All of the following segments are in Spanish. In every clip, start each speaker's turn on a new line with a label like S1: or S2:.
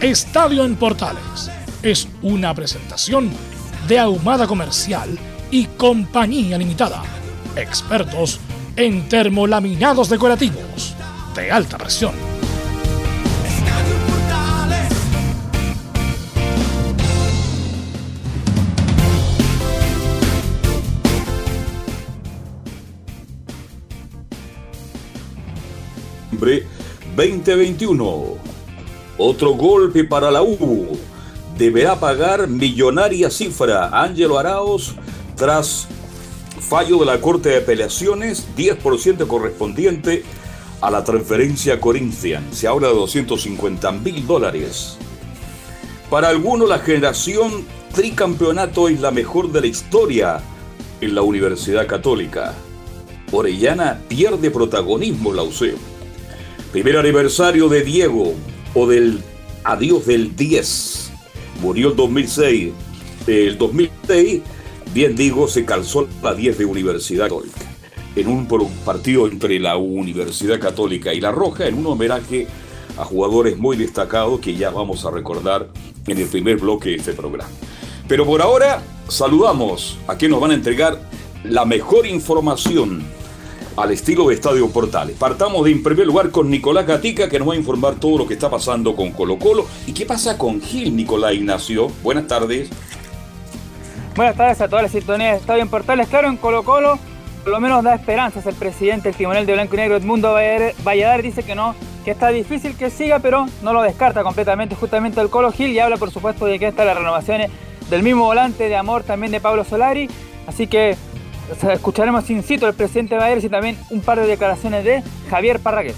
S1: Estadio en Portales es una presentación de Ahumada Comercial y Compañía Limitada. Expertos en termolaminados decorativos de alta presión.
S2: Hombre, 2021. Otro golpe para la U. Deberá pagar millonaria cifra Ángelo Araos tras fallo de la Corte de Apelaciones, 10% correspondiente a la transferencia a Corinthians. Se habla de 250 mil dólares. Para algunos la generación tricampeonato es la mejor de la historia en la Universidad Católica. Orellana pierde protagonismo la UCE. Primer aniversario de Diego del adiós del 10. Murió el 2006. El 2006, bien digo, se calzó la 10 de Universidad Católica en un partido entre la Universidad Católica y la Roja, en un homenaje a jugadores muy destacados que ya vamos a recordar en el primer bloque de este programa. Pero por ahora saludamos a quienes nos van a entregar la mejor información al estilo de Estadio Portales. Partamos de en primer lugar con Nicolás Gatica que nos va a informar todo lo que está pasando con Colo Colo y qué pasa con Gil Nicolás Ignacio. Buenas tardes.
S3: Buenas tardes a todas las sintonías de Estadio Portales. Claro, en Colo Colo por lo menos da esperanzas el presidente, el timonel de Blanco y Negro, Edmundo Valladares, dice que no, que está difícil que siga, pero no lo descarta completamente justamente el Colo Gil y habla por supuesto de que están las renovaciones del mismo volante de amor también de Pablo Solari, así que escucharemos in situ al presidente Valladares y también un par de declaraciones de Javier Parragués.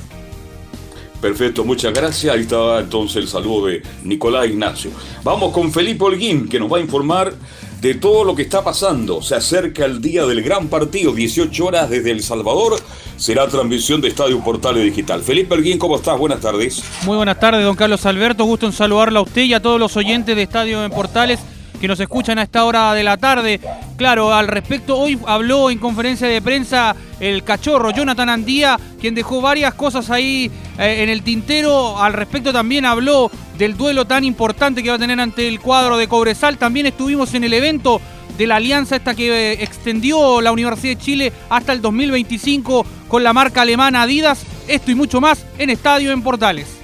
S2: Perfecto, muchas gracias. Ahí está entonces el saludo de Nicolás Ignacio. Vamos con Felipe Holguín, que nos va a informar de todo lo que está pasando. Se acerca el día del gran partido, 18 horas desde El Salvador. Será transmisión de Estadio Portales Digital. Felipe Alguín, ¿cómo estás? Buenas tardes.
S4: Muy buenas tardes, don Carlos Alberto. Gusto en saludarla a usted y a todos los oyentes de Estadio en Portales que nos escuchan a esta hora de la tarde. Claro, al respecto, hoy habló en conferencia de prensa el cachorro Jonathan Andía, quien dejó varias cosas ahí eh, en el tintero. Al respecto también habló del duelo tan importante que va a tener ante el cuadro de Cobresal. También estuvimos en el evento de la alianza esta que eh, extendió la Universidad de Chile hasta el 2025 con la marca alemana Adidas. Esto y mucho más en Estadio en Portales.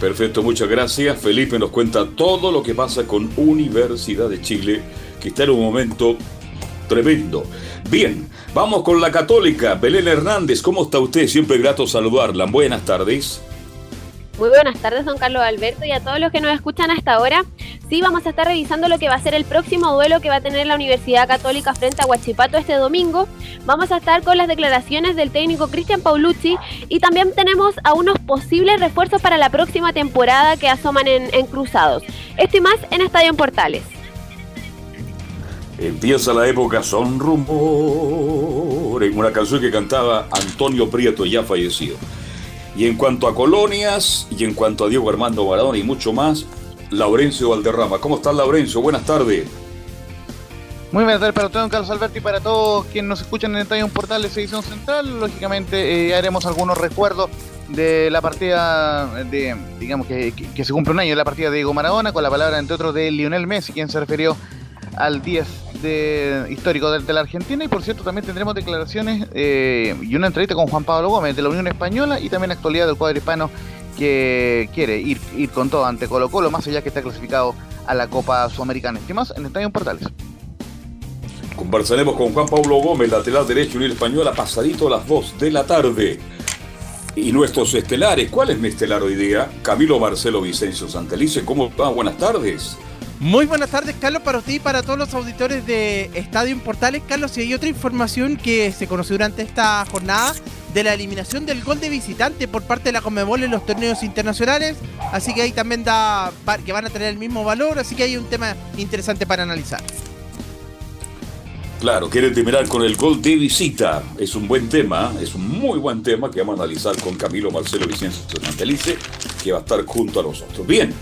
S2: Perfecto, muchas gracias. Felipe nos cuenta todo lo que pasa con Universidad de Chile, que está en un momento tremendo. Bien, vamos con la católica. Belén Hernández, ¿cómo está usted? Siempre grato saludarla. Buenas tardes.
S5: Muy buenas tardes, don Carlos Alberto, y a todos los que nos escuchan hasta ahora. Sí, vamos a estar revisando lo que va a ser el próximo duelo que va a tener la Universidad Católica frente a Huachipato este domingo. Vamos a estar con las declaraciones del técnico Cristian Paulucci y también tenemos a unos posibles refuerzos para la próxima temporada que asoman en, Cruzados. Esto más en Estadio en Portales.
S2: Empieza la época Son Rumores, una canción que cantaba Antonio Prieto, ya fallecido. Y en cuanto a colonias, y en cuanto a Diego Armando Maradona y mucho más, Laurencio Valderrama. ¿Cómo estás, Laurencio? Buenas tardes.
S6: Muy buenas tardes para don Carlos Alberti, para todos quienes nos escuchan en el un Portal de Edición Central. Lógicamente, eh, haremos algunos recuerdos de la partida de, digamos, que, que, se cumple un año de la partida de Diego Maradona, con la palabra, entre otros, de Lionel Messi, quien se refirió al 10 de, histórico de, la Argentina. Y por cierto, también tendremos declaraciones eh, y una entrevista con Juan Pablo Gómez de la Unión Española y también actualidad del cuadro hispano que quiere ir, ir con todo ante Colo Colo, más allá que está clasificado a la Copa Sudamericana. ¿Qué más? En Estadio Portales.
S2: Conversaremos con Juan Pablo Gómez, lateral derecho Unión Española, pasadito a las 2 de la tarde. Y nuestros estelares, ¿cuál es mi estelar hoy día? Camilo Marcelo Vicencio Santelice, ¿cómo va? Buenas tardes.
S7: Muy buenas tardes, Carlos, para ti y para todos los auditores de Estadio Portales. Carlos, y hay otra información que se conoció durante esta jornada de la eliminación del gol de visitante por parte de la Conmebol en los torneos internacionales. Así que ahí también da que van a tener el mismo valor, así que hay un tema interesante para analizar.
S2: Claro, quiere terminar con el gol de visita. Es un buen tema, es un muy buen tema que vamos a analizar con Camilo Marcelo Vicencio Santelice, que va a estar junto a nosotros. Bien,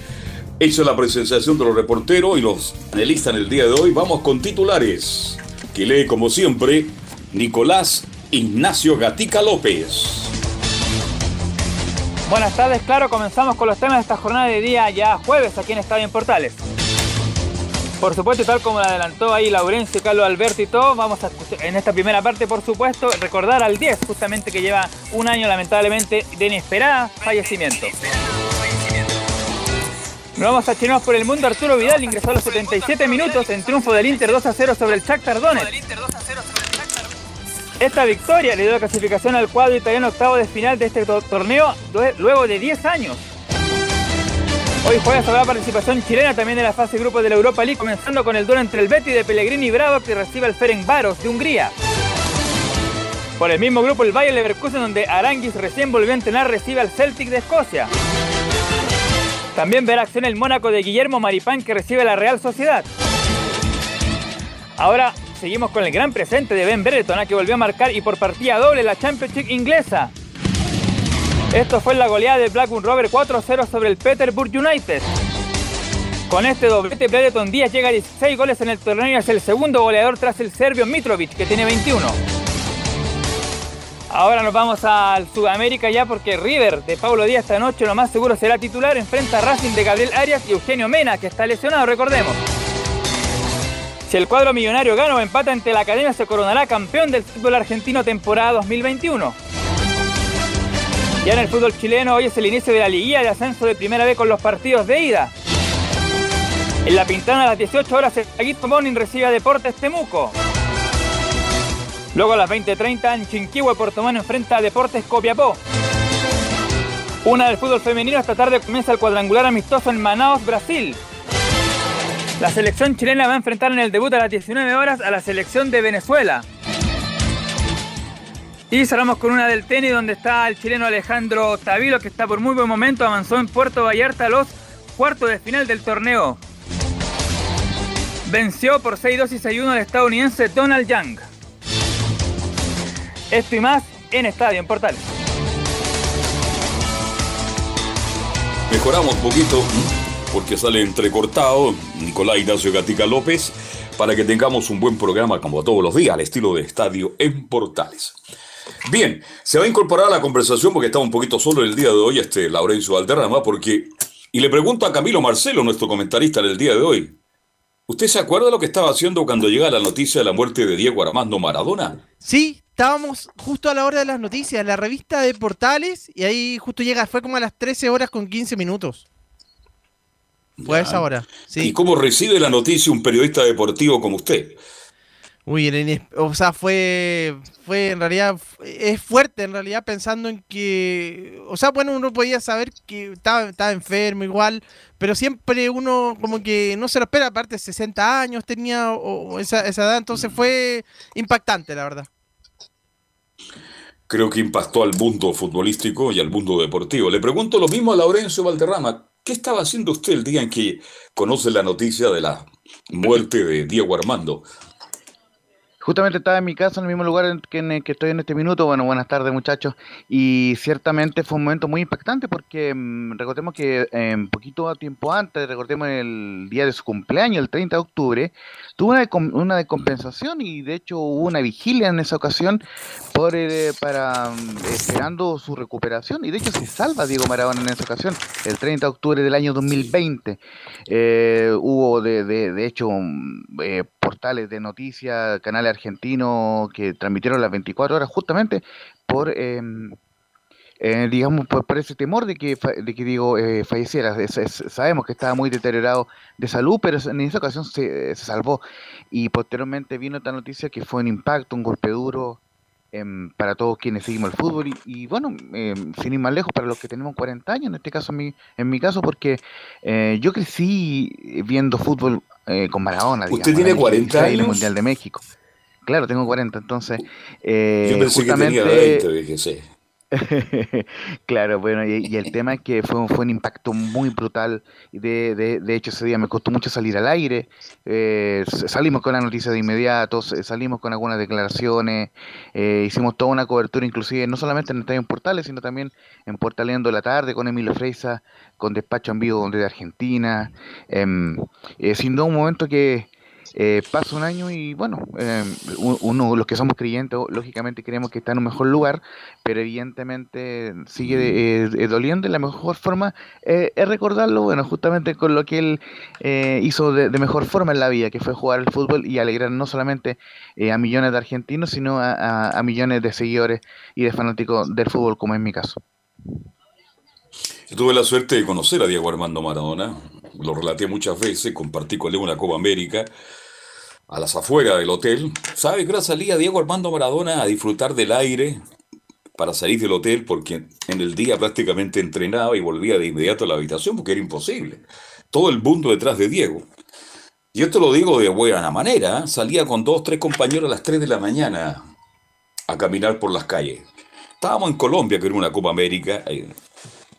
S2: hecha la presentación de los reporteros y los analistas en el día de hoy, vamos con titulares, que lee como siempre Nicolás Ignacio Gatica López.
S3: Buenas tardes, claro, comenzamos con los temas de esta jornada de día ya jueves aquí en Estadio en Portales. Por supuesto, tal como lo adelantó ahí Laurencio, Carlos Alberto y todo, vamos a en esta primera parte, por supuesto, recordar al 10, justamente que lleva un año lamentablemente de inesperada fallecimiento. Nos vamos a chinos por el mundo. Arturo Vidal ingresó a los 77 minutos en triunfo del Inter 2 a 0 sobre el Shakhtar Donetsk. Esta victoria le dio la clasificación al cuadro italiano octavo de final de este torneo luego de 10 años. Hoy juega sobre la participación chilena también en la fase grupo de la Europa League, comenzando con el duelo entre el Betty de Pellegrini Bravo que recibe al Ferencváros de Hungría. Por el mismo grupo el Bayern Leverkusen donde Aranguis recién volvió a entrenar recibe al Celtic de Escocia. También verá acción el Mónaco de Guillermo Maripán que recibe la Real Sociedad. Ahora seguimos con el gran presente de Ben Brereton que volvió a marcar y por partida doble la Championship inglesa. Esto fue la goleada de Blackburn Rover 4-0 sobre el Peterborough United. Con este doblete, Brereton Díaz llega a 16 goles en el torneo y es el segundo goleador tras el serbio Mitrovic, que tiene 21. Ahora nos vamos al Sudamérica ya porque River de Pablo Díaz esta noche lo más seguro será titular. Enfrenta a Racing de Gabriel Arias y Eugenio Mena, que está lesionado, recordemos. Si el cuadro millonario gana o empata ante la academia, se coronará campeón del fútbol argentino temporada 2021. Ya en el fútbol chileno, hoy es el inicio de la liguilla de ascenso de primera vez con los partidos de ida. En la Pintana a las 18 horas, el Aguito Morning recibe a Deportes Temuco. Luego a las 20.30 en Chinquihue, Puerto Montt enfrenta a Deportes Copiapó. Una del fútbol femenino, esta tarde comienza el cuadrangular amistoso en Manaus, Brasil. La selección chilena va a enfrentar en el debut a las 19 horas a la selección de Venezuela. Y cerramos con una del tenis donde está el chileno Alejandro Tavilo que está por muy buen momento, avanzó en Puerto Vallarta a los cuartos de final del torneo. Venció por 6-2 y 6-1 al estadounidense Donald Young. Esto y más en Estadio en Portales.
S2: Mejoramos un poquito porque sale entrecortado Nicolás Ignacio Gatica López para que tengamos un buen programa como todos los días al estilo de Estadio en Portales. Bien, se va a incorporar a la conversación porque está un poquito solo el día de hoy este Laurencio Valderrama porque y le pregunto a Camilo Marcelo, nuestro comentarista del día de hoy. ¿Usted se acuerda lo que estaba haciendo cuando llega la noticia de la muerte de Diego Armando Maradona?
S7: Sí, estábamos justo a la hora de las noticias, la revista de Portales, y ahí justo llega, fue como a las 13 horas con 15 minutos. Fue a esa hora.
S2: ¿Y cómo recibe la noticia un periodista deportivo como usted?
S7: Uy, o sea, fue, fue en realidad, es fuerte en realidad pensando en que, o sea, bueno, uno podía saber que estaba, estaba enfermo igual, pero siempre uno como que no se lo espera, aparte 60 años tenía o, esa, esa edad, entonces fue impactante, la verdad.
S2: Creo que impactó al mundo futbolístico y al mundo deportivo. Le pregunto lo mismo a Laurencio Valderrama. ¿Qué estaba haciendo usted el día en que conoce la noticia de la muerte de Diego Armando?
S6: Justamente estaba en mi casa, en el mismo lugar en que, que, estoy en este minuto. Bueno, buenas tardes muchachos. Y ciertamente fue un momento muy impactante porque mm, recordemos que un eh, poquito tiempo antes, recordemos el día de su cumpleaños, el 30 de octubre, tuvo una, una decompensación y de hecho hubo una vigilia en esa ocasión por, eh, para mm, esperando su recuperación. Y de hecho se salva Diego Maradona en esa ocasión, el 30 de octubre del año 2020. Eh, hubo de, de, de hecho mm, portales de noticias, canales argentinos que transmitieron las 24 horas justamente por em, eh, digamos, por, ese temor de que, de que Diego eh, falleciera. sabemos que estaba muy deteriorado de salud, pero en esa ocasión se, salvó. Y posteriormente vino esta noticia que fue un impacto, un golpe duro em, para todos quienes seguimos el fútbol. Y, bueno, em, sin ir más lejos, para los que tenemos 40 años, en este caso, en mi, en mi caso, porque eh, yo crecí viendo fútbol con Maradona.
S2: ¿Usted tiene 40 años?
S6: En el Mundial de México. Claro, tengo 40, entonces.
S2: Eh, Yo pensé justamente... que tenía 20, sé.
S6: claro, bueno, y, el tema es que fue, un impacto muy brutal. De, hecho, ese día me costó mucho salir al aire. Eh, salimos con la noticia de inmediato, salimos con algunas declaraciones, eh, hicimos toda una cobertura, inclusive no solamente en Estadio Portales, sino también en Portaleando la Tarde con Emilio Freisa, con Despacho en Vivo de Argentina. Em, eh, sin duda, un momento que, eh, pasa un año y bueno, eh, uno, los que somos creyentes, lógicamente queremos que está en un mejor lugar, pero evidentemente sigue eh, doliendo y la mejor forma es recordarlo, bueno, justamente con lo que él hizo de, mejor forma en la vida, que fue jugar al fútbol y alegrar no solamente a millones de argentinos, sino a, a millones de seguidores y de fanáticos del fútbol, como en mi caso.
S2: Yo tuve la suerte de conocer a Diego Armando Maradona, lo relaté muchas veces, compartí con él una Copa América, a las afueras del hotel. ¿Sabe que salía Diego Armando Maradona a disfrutar del aire para salir del hotel? Porque en el día prácticamente entrenaba y volvía de inmediato a la habitación porque era imposible. Todo el mundo detrás de Diego. Y esto lo digo de buena manera. ¿eh? Salía con dos, tres compañeros a las 3 de la mañana a caminar por las calles. Estábamos en Colombia, que era una Copa América.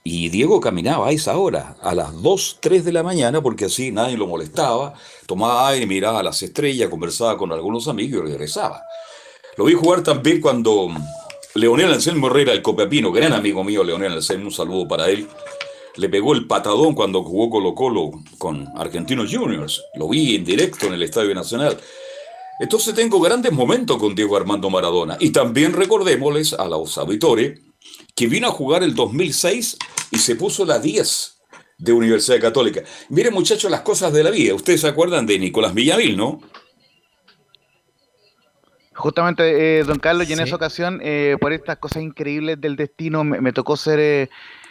S2: Y Diego caminaba a esa hora, a las 2, 3 de la mañana, porque así nadie lo molestaba, tomaba aire, miraba a las estrellas, conversaba con algunos amigos y regresaba. Lo vi jugar también cuando Leonel Anselmo Herrera, el Copiapino, gran amigo mío Leonel Anselmo, un saludo para él, le pegó el patadón cuando jugó Colo Colo con Argentinos Juniors. Lo vi en directo en el Estadio Nacional. Entonces tengo grandes momentos con Diego Armando Maradona. Y también recordémosles a los auditores que vino a jugar el 2006 y se puso la 10 de Universidad Católica. Miren muchachos las cosas de la vida. Ustedes se acuerdan de Nicolás Villamil, ¿no?
S6: Justamente, eh, don Carlos, y en esa ocasión, eh, por estas cosas increíbles del destino, me, tocó ser eh,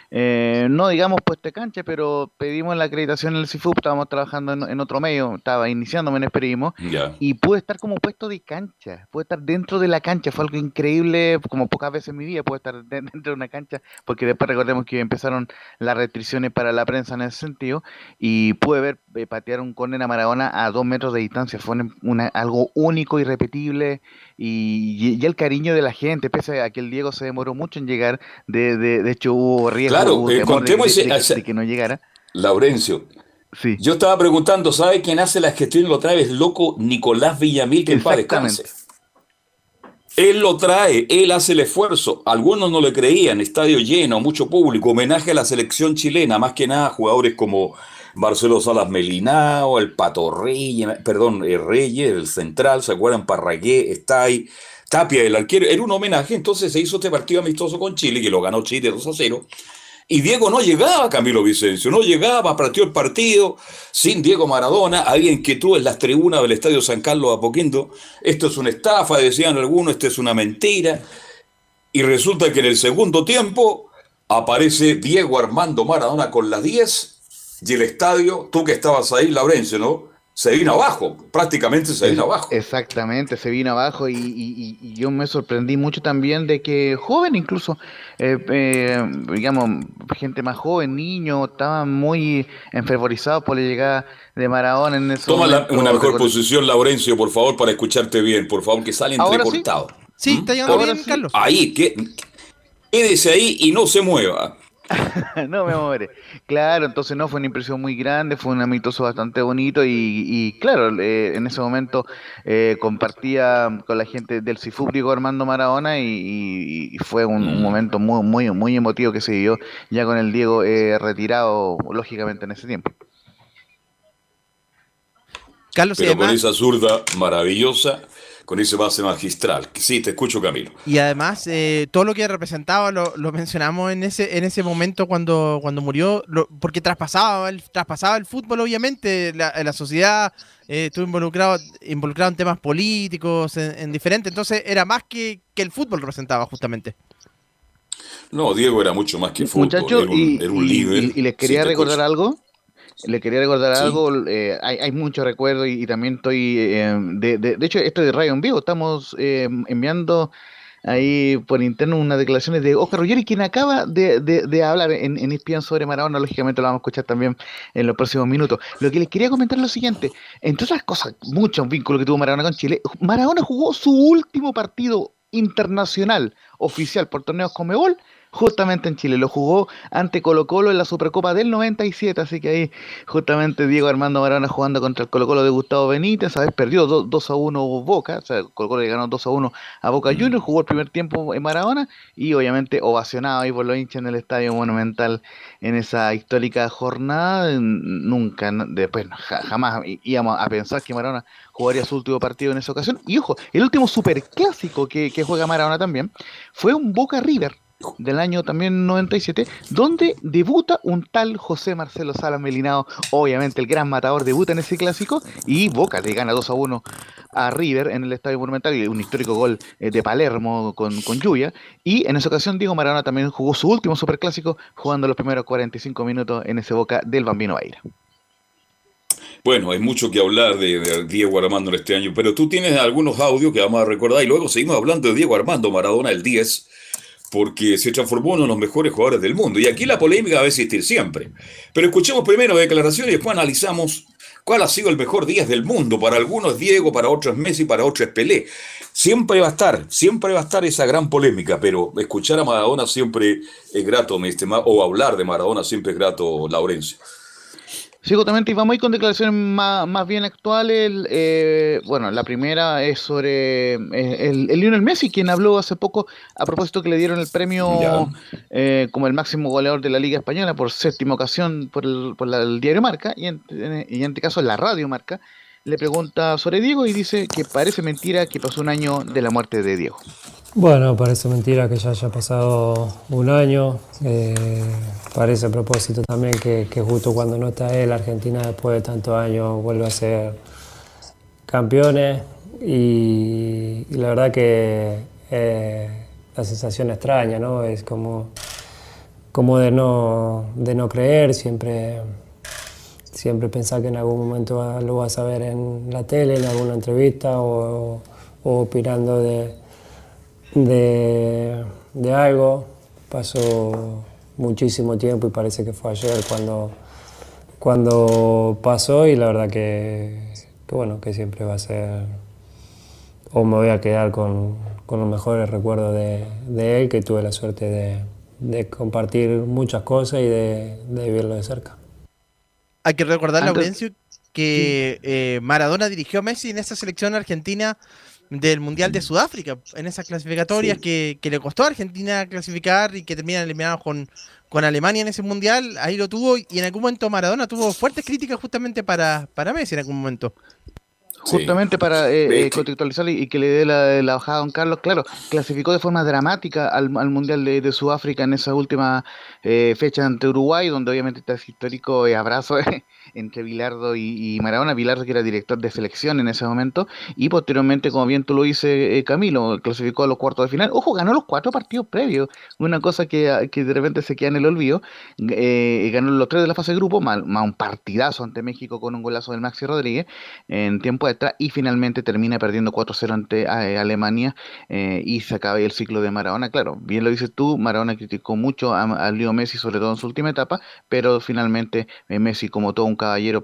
S6: eh, no digamos puesto de cancha, pero pedimos la acreditación en el CIFUP, estábamos trabajando en, otro medio, estaba iniciándome en el periodismo, y pude estar como puesto de cancha, pude estar dentro de la cancha, fue algo increíble, como pocas veces en mi vida pude estar dentro de una cancha, porque después recordemos que empezaron las restricciones para la prensa en ese sentido, y pude ver patear un córner a Maradona a dos metros de distancia, fue una, algo único, irrepetible, y, y, el cariño de la gente, pese a que el Diego se demoró mucho en llegar, de, de, de hecho hubo riesgo
S2: Claro, eh, contemos
S6: de, que no llegara.
S2: Laurencio. Sí. Yo estaba preguntando, ¿sabe quién hace la gestión y lo trae? Es loco Nicolás Villamil, que en paz descanse. Él lo trae, él hace el esfuerzo. Algunos no le creían, estadio lleno, mucho público, homenaje a la selección chilena, más que nada jugadores como Marcelo Salas Melinao, el Pato Reyes, perdón, el Reyes, el Central, ¿se acuerdan? Parragué, está ahí. Tapia, el arquero, era un homenaje, entonces se hizo este partido amistoso con Chile, que lo ganó Chile 2 a 0, y Diego no llegaba, Camilo Vicencio, no llegaba, partió el partido sin Diego Maradona. Había inquietud en las tribunas del Estadio San Carlos de Apoquindo. Esto es una estafa, decían algunos, esto es una mentira. Y resulta que en el segundo tiempo aparece Diego Armando Maradona con las 10 y el estadio, tú que estabas ahí, Laurencio, ¿no? se vino abajo, prácticamente se vino abajo.
S6: Exactamente, se vino abajo y, yo me sorprendí mucho también de que joven incluso, eh, eh, digamos, gente más joven, niños, estaban muy enfervorizados por la llegada de Maradona en ese
S2: Toma una mejor posición, Laurencio, por favor, para escucharte bien, por favor, que sale entrecortado.
S7: Sí, ¿Mm? está llegando bien, Carlos.
S2: Ahí, que, quédese ahí y no se mueva.
S6: no me muere. Claro, entonces no fue una impresión muy grande, fue un amistoso bastante bonito y, claro, eh, en ese momento eh, compartía con la gente del Cifúbrico Armando Maradona y, fue un, mm. momento muy, muy, muy emotivo que se dio ya con el Diego eh, retirado, lógicamente, en ese tiempo.
S2: Carlos, Pero con esa zurda maravillosa con ese base magistral. Sí, te escucho, Camilo.
S7: Y además, eh, todo lo que representaba lo, mencionamos en ese, en ese momento cuando, cuando murió, porque traspasaba el, traspasaba el fútbol, obviamente, la, la sociedad eh, estuvo involucrado, involucrado en temas políticos, en, diferentes, entonces era más que, que el fútbol representaba justamente.
S2: No, Diego era mucho más que
S6: fútbol. Muchachos, y, y, les quería recordar algo. Le quería recordar algo, eh, hay, hay muchos recuerdos y, también estoy, eh, de, de, de, hecho, esto de Radio en Vivo, estamos eh, enviando ahí por interno unas declaraciones de Oscar Ruggeri, quien acaba de, de, hablar en, en sobre Maradona, lógicamente lo vamos a escuchar también en los próximos minutos. Lo que les quería comentar es lo siguiente, entre otras cosas, muchos vínculos que tuvo Maradona con Chile, Maradona jugó su último partido internacional oficial por torneos Comebol justamente en Chile. Lo jugó ante Colo Colo en la Supercopa del 97, así que ahí justamente Diego Armando Maradona jugando contra el Colo Colo de Gustavo Benítez, ver, perdió 2, a 1 Boca, o sea, Colo Colo le ganó 2 a 1 a Boca mm. Juniors, jugó el primer tiempo en Maradona y obviamente ovacionado ahí por los hinchas en el Estadio Monumental en esa histórica jornada. Nunca, después jamás íbamos a pensar que Maradona jugaría su último partido en esa ocasión. Y ojo, el último superclásico que, que juega Maradona también fue un Boca River del año también 97, donde debuta un tal José Marcelo Salas Melinado, obviamente el gran matador debuta en ese clásico y Boca le gana 2 a 1 a River en el Estadio Monumental, un histórico gol eh, de Palermo con, con lluvia, y en esa ocasión Diego Maradona también jugó su último superclásico jugando los primeros 45 minutos en ese Boca del Bambino Baira.
S2: Bueno, hay mucho que hablar de, Diego Armando en este año, pero tú tienes algunos audios que vamos a recordar y luego seguimos hablando de Diego Armando Maradona el 10 porque se transformó uno de los mejores jugadores del mundo. Y aquí la polémica va a existir siempre. Pero escuchemos primero declaraciones y después analizamos cuál ha sido el mejor día del mundo. Para algunos Diego, para otros Messi, para otros Pelé. Siempre va a estar, siempre va a estar esa gran polémica, pero escuchar a Maradona siempre es grato, mi estimado, o hablar de Maradona siempre es grato, Laurencio.
S6: Sí, justamente, y vamos a ir con declaraciones más, bien actuales. Eh, bueno, la primera es sobre eh, el, Lionel Messi, quien habló hace poco a propósito que le dieron el premio eh, como el máximo goleador de la Liga Española por séptima ocasión por el, por el diario Marca, y en, y en este caso la radio Marca. Le pregunta sobre Diego y dice que parece mentira que pasó un año de la muerte de Diego.
S8: Bueno, parece mentira que ya haya pasado un año. Eh, parece a propósito también que, justo cuando no está él, Argentina después de tantos años vuelve a ser campeones. Y, la verdad que eh, la sensación extraña, ¿no? Es como, como de, no, de no creer, siempre, siempre pensar que en algún momento lo vas a ver en la tele, en alguna entrevista o, o opinando de de, de algo. Pasó muchísimo tiempo y parece que fue ayer cuando, cuando pasó y la verdad que, bueno, que siempre va a ser, o me voy a quedar con, con los mejores recuerdos de, de, él, que tuve la suerte de, de compartir muchas cosas y de, vivirlo de cerca.
S7: Hay que recordar, Laurencio, que eh, Maradona dirigió a Messi en esa selección argentina del Mundial de Sudáfrica, en esas clasificatorias que, le costó a Argentina clasificar y que terminan eliminados con, con Alemania en ese Mundial, ahí lo tuvo y en algún momento Maradona tuvo fuertes críticas justamente para, para Messi en algún momento.
S6: Justamente para eh, eh contextualizar y, que le dé la, la, bajada a Don Carlos, claro, clasificó de forma dramática al, Mundial de, Sudáfrica en esa última eh, fecha ante Uruguay, donde obviamente está ese histórico abrazo entre Bilardo y, Maradona. Bilardo que era director de selección en ese momento, y posteriormente, como bien tú lo dices, eh, Camilo, clasificó a los cuartos de final. Ojo, ganó los cuatro partidos previos, una cosa que, que de repente se queda en el olvido. ganó los tres de la fase de grupo, más, un partidazo ante México con un golazo del Maxi Rodríguez en tiempo de y finalmente termina perdiendo 4-0 ante eh, Alemania eh, y se acaba el ciclo de Maradona. Claro, bien lo dices tú, Maradona criticó mucho a, Leo Messi, sobre todo en su última etapa, pero finalmente eh, Messi, como todo un caballero,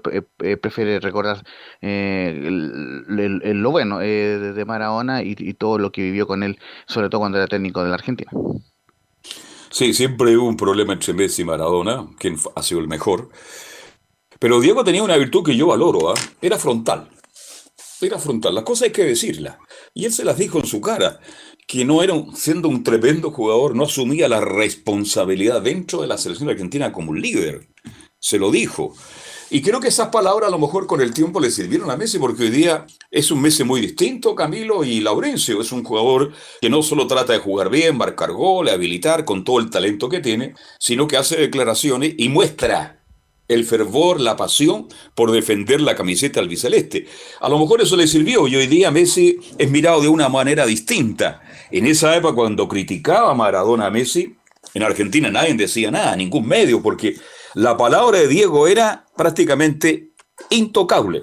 S6: prefiere recordar lo bueno de, Maradona y, y todo lo que vivió con él, sobre todo cuando era técnico de la Argentina.
S2: Sí, siempre hubo un problema entre Messi y Maradona, quien ha sido el mejor. Pero Diego tenía una virtud que yo valoro, ¿ah? era frontal era frontal. Las cosas hay que decirlas. Y él se las dijo en su cara, que no era, siendo un tremendo jugador, no asumía la responsabilidad dentro de la selección argentina como un líder. Se lo dijo. Y creo que esas palabras a lo mejor con el tiempo le sirvieron a Messi, porque hoy día es un Messi muy distinto, Camilo y Laurencio. Es un jugador que no solo trata de jugar bien, marcar goles, habilitar con todo el talento que tiene, sino que hace declaraciones y muestra el fervor, la pasión por defender la camiseta albiceleste. A lo mejor eso le sirvió y hoy día Messi es mirado de una manera distinta. En esa época cuando criticaba a Maradona a Messi, En Argentina nadie decía nada, ningún medio, porque la palabra de Diego era prácticamente intocable.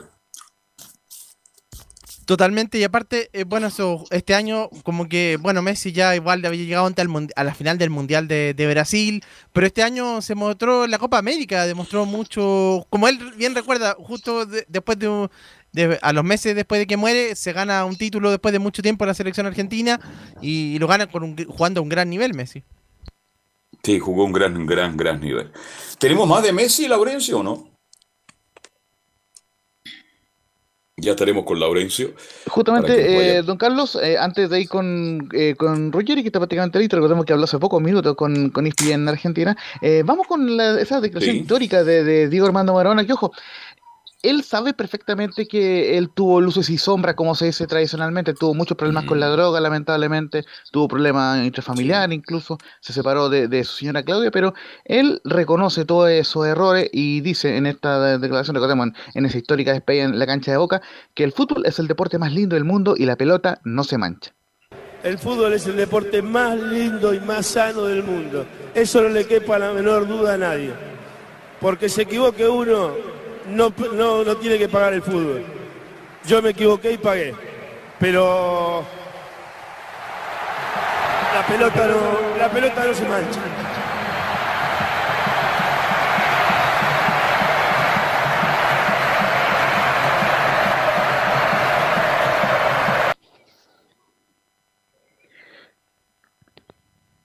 S7: Totalmente, y aparte, eh, bueno, eso, este año como que, bueno, Messi ya igual había llegado ante a la final del Mundial de, Brasil, pero este año se mostró en la Copa América, demostró mucho, como él bien recuerda, justo después de, a los meses después de que muere, se gana un título después de mucho tiempo en la selección argentina y, lo gana con un, jugando a un gran nivel Messi.
S2: Sí, jugó un gran, gran, gran nivel. ¿Tenemos más de Messi, Laurencio, o no? Ya estaremos con Laurencio.
S6: Justamente, eh, don Carlos, eh, antes de ir con, eh, con Ruggeri, que está prácticamente listo, recordemos que habló hace pocos minutos con, con en Argentina, eh, vamos con esa declaración histórica de, de, Diego Armando Maradona, que ojo, él sabe perfectamente que él tuvo luces y sombras, como se dice tradicionalmente, tuvo muchos problemas con la mm. droga, lamentablemente, tuvo problemas intrafamiliares, incluso se separó de, su señora Claudia, pero él reconoce todos esos errores y dice en esta declaración, recordemos, en, esa histórica despedida en la cancha de Boca, que el fútbol es el deporte más lindo del mundo y la pelota no se mancha.
S9: El fútbol es el deporte más lindo y más sano del mundo. Eso no le quepa la menor duda a nadie. Porque se equivoque uno, no, no, no tiene que pagar el fútbol. Yo me equivoqué y pagué. Pero la pelota no, la pelota no se mancha.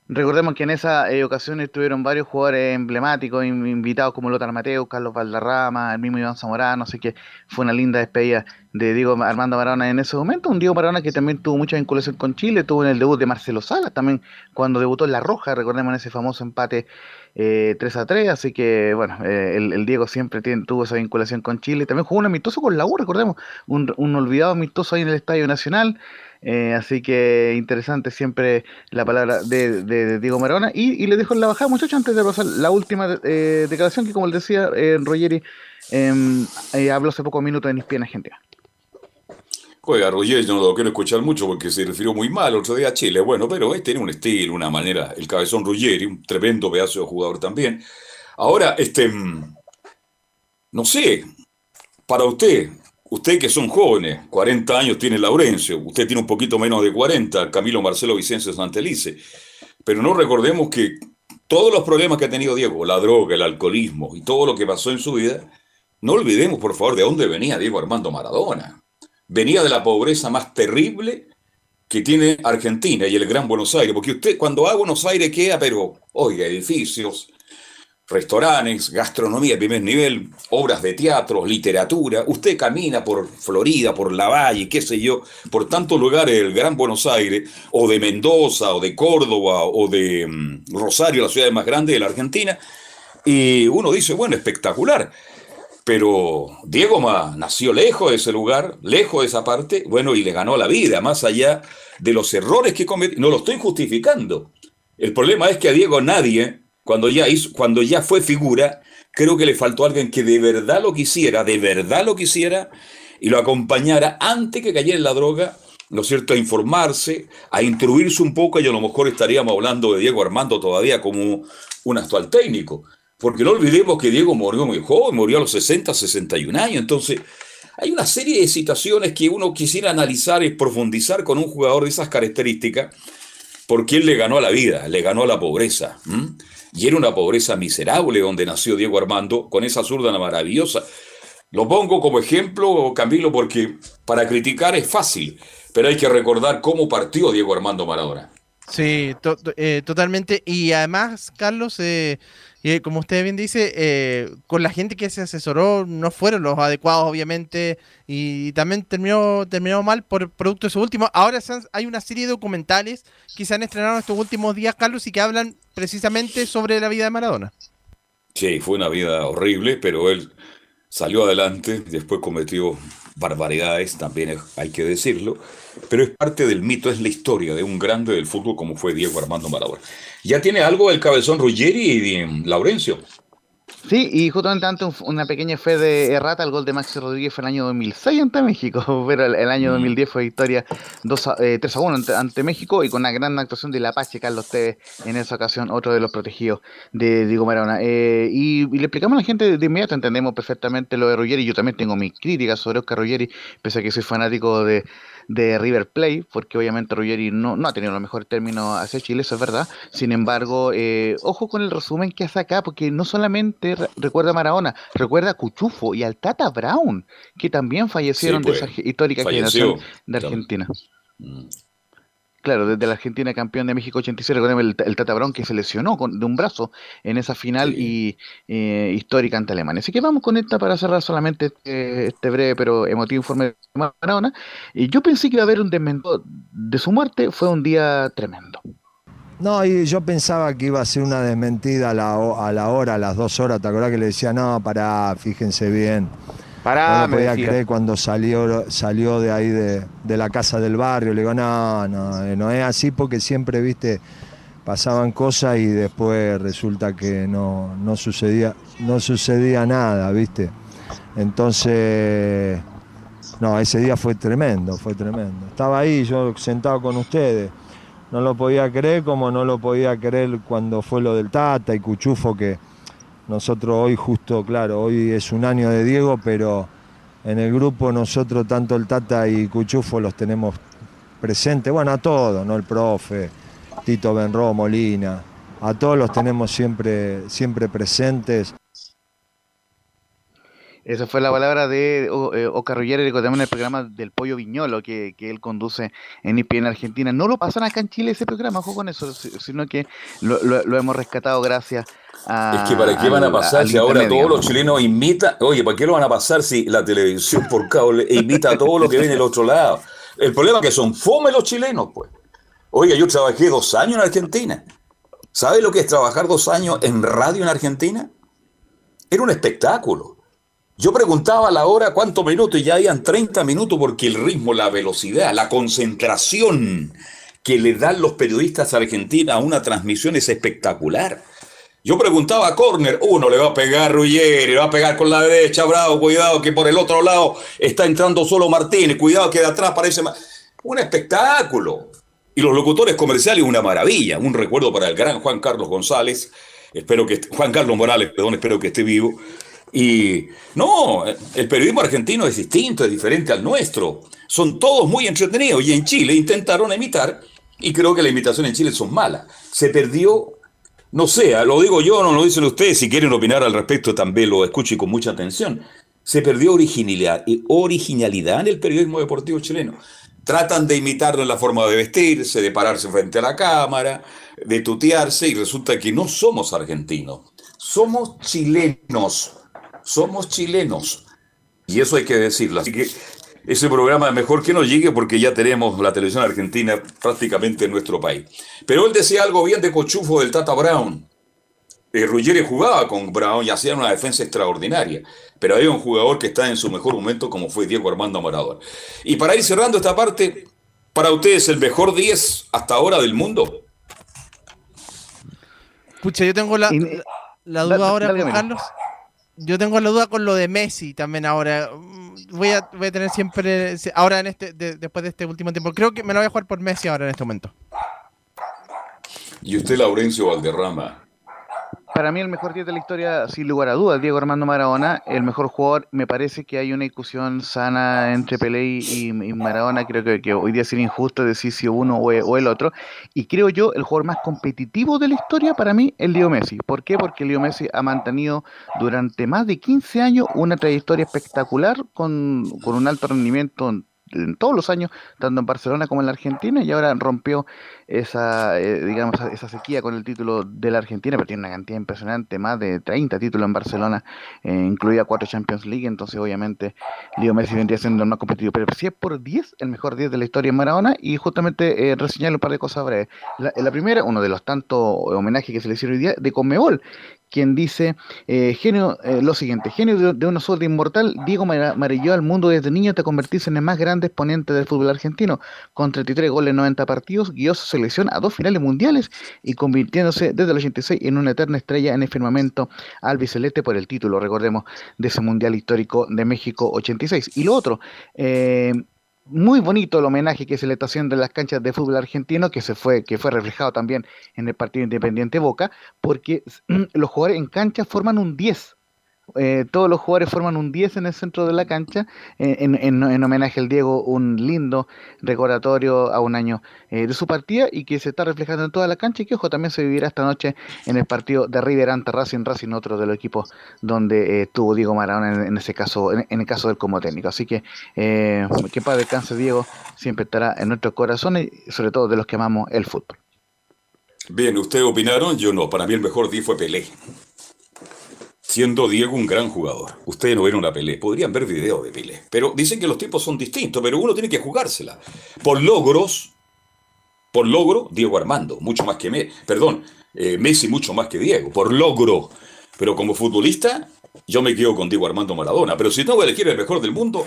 S6: Recordemos que en esa eh, ocasión estuvieron varios jugadores emblemáticos, invitados como Lothar Mateo, Carlos Valderrama, el mismo Iván Zamorano, así que fue una linda despedida de Diego Armando Maradona en ese momento. Un Diego Maradona que también tuvo mucha vinculación con Chile, tuvo en el debut de Marcelo Salas también cuando debutó en La Roja, recordemos en ese famoso empate eh, 3 a 3, así que bueno, eh, el, Diego siempre tuvo esa vinculación con Chile. También jugó un amistoso con la U, recordemos, un, un olvidado amistoso ahí en el Estadio Nacional. Eh, así que interesante siempre la palabra de, Diego Marona. Y, y, le dejo la bajada, muchachos, antes de pasar la última eh, declaración que, como les decía, eh, em, habló hace pocos minutos en Ispia Argentina.
S2: Oiga, yo no lo quiero escuchar mucho porque se refirió muy mal otro día a Chile. Bueno, pero este tiene un estilo, una manera. El cabezón Ruggeri, un tremendo pedazo de jugador también. Ahora, este. Mm, no sé, para usted, Usted que son jóvenes, 40 años tiene Laurencio, usted tiene un poquito menos de 40, Camilo Marcelo Vicencio Santelice. Pero no recordemos que todos los problemas que ha tenido Diego, la droga, el alcoholismo y todo lo que pasó en su vida, no olvidemos por favor de dónde venía Diego Armando Maradona. Venía de la pobreza más terrible que tiene Argentina y el Gran Buenos Aires, porque usted cuando va a Buenos Aires queda, pero, oiga, edificios, restaurantes, gastronomía de primer nivel, obras de teatro, literatura. Usted camina por Florida, por La Valle, qué sé yo, por tantos lugares del Gran Buenos Aires, o de Mendoza, o de Córdoba, o de mm, Rosario, la ciudad más grande de la Argentina, y uno dice, bueno, espectacular. Pero Diego Ma nació lejos de ese lugar, lejos de esa parte, bueno, y le ganó la vida, más allá de los errores que cometió. No lo estoy justificando. El problema es que a Diego nadie cuando ya, hizo, cuando ya fue figura, creo que le faltó alguien que de verdad lo quisiera, de verdad lo quisiera, y lo acompañara antes que cayera en la droga, ¿no es cierto?, a informarse, a instruirse un poco, y a lo mejor estaríamos hablando de Diego Armando todavía como un actual técnico. Porque no olvidemos que Diego murió muy joven, murió a los 60, 61 años. Entonces, hay una serie de situaciones que uno quisiera analizar y profundizar con un jugador de esas características, porque él le ganó a la vida, le ganó a la pobreza. Y era una pobreza miserable donde nació Diego Armando, con esa zurda maravillosa. Lo pongo como ejemplo, Camilo, porque para criticar es fácil, pero hay que recordar cómo partió Diego Armando Maradona.
S7: Sí, eh, totalmente. Y además, Carlos, eh, y como usted bien dice, eh, con la gente que se asesoró no fueron los adecuados, obviamente, y también terminó, terminó mal por producto de su último. Ahora hay una serie de documentales que se han estrenado estos últimos días, Carlos, y que hablan precisamente sobre la vida de Maradona.
S2: Sí, fue una vida horrible, pero él salió adelante, después cometió barbaridades, también hay que decirlo, pero es parte del mito, es la historia de un grande del fútbol como fue Diego Armando Maradona. ¿Ya tiene algo el cabezón Ruggeri y Laurencio?
S6: Sí, y justamente ante una pequeña fe de errata, el gol de Maxi Rodríguez fue el año 2006 ante México, pero el, año 2010 mm. fue victoria 2 3 a 1 ante, México y con una gran actuación del Apache Carlos Tevez en esa ocasión, otro de los protegidos de Diego Maradona. Eh, y, le explicamos a la gente de inmediato, entendemos perfectamente lo de Ruggeri, yo también tengo mis críticas sobre Oscar Ruggeri, pese a que soy fanático de, de River Plate, porque obviamente Ruggeri no, no ha tenido los mejores términos hacia Chile, eso es verdad. Sin embargo, eh, ojo con el resumen que hace acá, porque no solamente recuerda a Maradona, recuerda a Cuchufo y al Tata Brown, que también fallecieron de pues, esa histórica generación de Argentina. Mm. Claro, desde la Argentina campeón de México 86, recordemos el, el Tata Brown que se lesionó con, de un brazo en esa final y eh, histórica ante Alemania. Así que vamos con esta para cerrar solamente este, este breve pero emotivo informe de Maradona. Y yo pensé que iba a haber un desmento de su muerte, fue un día tremendo.
S10: No, y yo pensaba que iba a ser una desmentida a la, a la hora, a las dos horas, ¿te acordás que le decía, no, para, fíjense bien no podía creer cuando salió, salió de ahí de, la casa del barrio. Le digo, no, no, no es así porque siempre, viste, pasaban cosas y después resulta que no, sucedía, no sucedía nada, viste. Entonces, no, ese día fue tremendo, fue tremendo. Estaba ahí yo sentado con ustedes. No lo podía creer como no lo podía creer cuando fue lo del Tata y Cuchufo que nosotros hoy justo, claro, hoy es un año de Diego, pero en el grupo nosotros tanto el Tata y Cuchufo los tenemos presentes, bueno, a todos, ¿no? El profe, Tito Benro, Molina, a todos los tenemos siempre, siempre presentes.
S6: Esa fue la palabra de eh, Oscar Ruggeri, también en el programa del Pollo Viñolo que, que él conduce en IPN en Argentina. No lo pasan acá en Chile ese programa, ojo con eso, sino que lo, lo hemos rescatado gracias
S2: es que para qué van a pasar si ahora todos los chilenos imitan, oye, ¿para qué lo van a pasar si la televisión por cable imita todo lo que viene del otro lado? El problema es que son fome los chilenos, pues. Oiga, yo trabajé dos años en Argentina. ¿Sabe lo que es trabajar dos años en radio en Argentina? Era un espectáculo. Yo preguntaba a la hora cuántos minutos y ya habían 30 minutos porque el ritmo, la velocidad, la concentración que le dan los periodistas a Argentina a una transmisión es espectacular. Yo preguntaba a Corner, uno le va a pegar Ruggeri, le va a pegar con la derecha, bravo, cuidado que por el otro lado está entrando solo Martínez, cuidado que de atrás parece un espectáculo. Y los locutores comerciales, una maravilla, un recuerdo para el gran Juan Carlos González, espero que Juan Carlos Morales, perdón, espero que esté vivo. Y no, el periodismo argentino es distinto, es diferente al nuestro. Son todos muy entretenidos y en Chile intentaron imitar y creo que la imitación en Chile son malas. Se perdió no sé, lo digo yo, no lo dicen ustedes, si quieren opinar al respecto también lo escuchen con mucha atención. Se perdió originalidad, originalidad en el periodismo deportivo chileno. Tratan de imitarlo en la forma de vestirse, de pararse frente a la cámara, de tutearse y resulta que no somos argentinos, somos chilenos, somos chilenos. Y eso hay que decirlo. Así que ese programa es mejor que no llegue porque ya tenemos la televisión argentina prácticamente en nuestro país. Pero él decía algo bien de cochufo del Tata Brown. Eh, Ruggeri jugaba con Brown y hacía una defensa extraordinaria. Pero hay un jugador que está en su mejor momento como fue Diego Armando Maradona. Y para ir cerrando esta parte, para ustedes el mejor 10 hasta ahora del mundo.
S7: Escucha, yo tengo la, la, duda ahora, Carlos. Yo tengo la duda con lo de Messi también ahora voy a, voy a tener siempre, ahora en este, después de este último tiempo, creo que me lo voy a jugar por Messi ahora en este momento.
S2: ¿Y usted, Laurencio Valderrama?
S6: Para mí el mejor día de la historia, sin lugar a dudas, Diego Armando Maradona, el mejor jugador. Me parece que hay una discusión sana entre Pelé y, Maradona. Creo que, hoy día sería injusto decir si uno o, el otro. Y creo yo, el jugador más competitivo de la historia para mí, el Leo Messi. ¿Por qué? Porque Leo Messi ha mantenido durante más de 15 años una trayectoria espectacular con, con un alto rendimiento en todos los años, tanto en Barcelona como en la Argentina, y ahora rompió esa, eh, digamos, esa sequía con el título de la Argentina, pero tiene una cantidad impresionante, más de 30 títulos en Barcelona, eh, incluida cuatro Champions League, entonces obviamente Leo Messi vendría siendo el más competitivo, pero si es por 10, el mejor 10 de la historia en Maradona, y justamente eh, reseñarle un par de cosas breves. La, la primera, uno de los tantos homenajes que se le hicieron hoy día, de Conmebol, quien dice, eh, genio, eh, lo siguiente, genio de, una suerte inmortal, Diego marilló al mundo desde niño hasta convertirse en el más grande exponente del fútbol argentino, con 33 goles en 90 partidos, guió su selección a dos finales mundiales y convirtiéndose desde el 86 en una eterna estrella en el firmamento albiceleste por el título, recordemos, de ese mundial histórico de México 86. Y lo otro, eh, muy bonito el homenaje que se le está haciendo en las canchas de fútbol argentino, que se fue, que fue reflejado también en el partido Independiente Boca, porque los jugadores en cancha forman un 10 eh, todos los jugadores forman un 10 en el centro de la cancha, eh, en, homenaje al Diego, un lindo recordatorio a un año eh, de su partida y que se está reflejando en toda la cancha y que ojo también se vivirá esta noche en el partido de River ante Racing, Racing otro de los equipos donde estuvo Diego Maradona en, ese caso, en, el caso del como técnico. Así que que para descanse Diego siempre estará en nuestros corazones sobre todo de los que amamos el fútbol.
S2: Bien, ustedes opinaron, yo no, para mí el mejor día fue Pelé siendo Diego un gran jugador. Ustedes no vieron la Pelé, podrían ver videos de Pelé. Pero dicen que los tiempos son distintos, pero uno tiene que jugársela. Por logros, por logro, Diego Armando, mucho más que Messi. Perdón, eh, Messi mucho más que Diego, por logro. Pero como futbolista, yo me quedo con Diego Armando Maradona. Pero si no voy a elegir el mejor del mundo,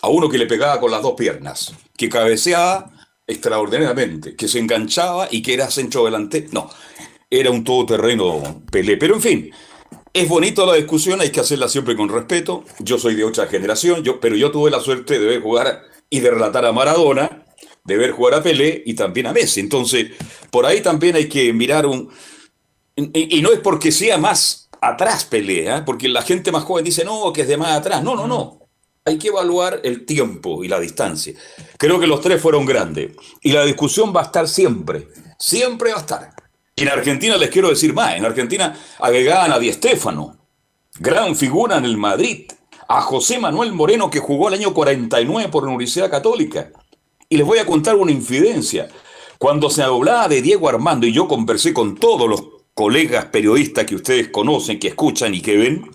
S2: a uno que le pegaba con las dos piernas, que cabeceaba extraordinariamente, que se enganchaba y que era centro delante. No, era un todoterreno Pelé. Pero en fin, es bonito la discusión, hay que hacerla siempre con respeto. Yo soy de otra generación, yo, pero yo tuve la suerte de ver jugar y de relatar a Maradona, de ver jugar a Pelé y también a Messi. Entonces, por ahí también hay que mirar un... Y, no es porque sea más atrás Pelé, ¿eh? porque la gente más joven dice, no, que es de más atrás. No, no, no. Hay que evaluar el tiempo y la distancia. Creo que los tres fueron grandes. Y la discusión va a estar siempre. Siempre va a estar. Y en Argentina les quiero decir más, en Argentina agregaban a Di Stéfano, gran figura en el Madrid, a José Manuel Moreno que jugó el año 49 por la Universidad Católica. Y les voy a contar una infidencia. Cuando se hablaba de Diego Armando y yo conversé con todos los colegas periodistas que ustedes conocen, que escuchan y que ven,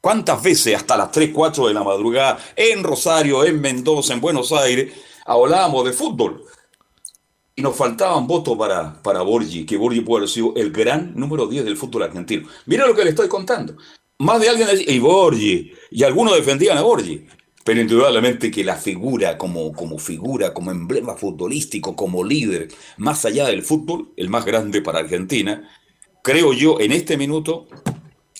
S2: ¿cuántas veces hasta las 3, 4 de la madrugada en Rosario, en Mendoza, en Buenos Aires, hablábamos de fútbol? Y nos faltaban votos para, para Borgi, que Borgi puede haber sido el gran número 10 del fútbol argentino. Mira lo que le estoy contando. Más de alguien decía, y Borgi, y algunos defendían a Borgi. Pero indudablemente que la figura como, como figura, como emblema futbolístico, como líder, más allá del fútbol, el más grande para Argentina, creo yo en este minuto,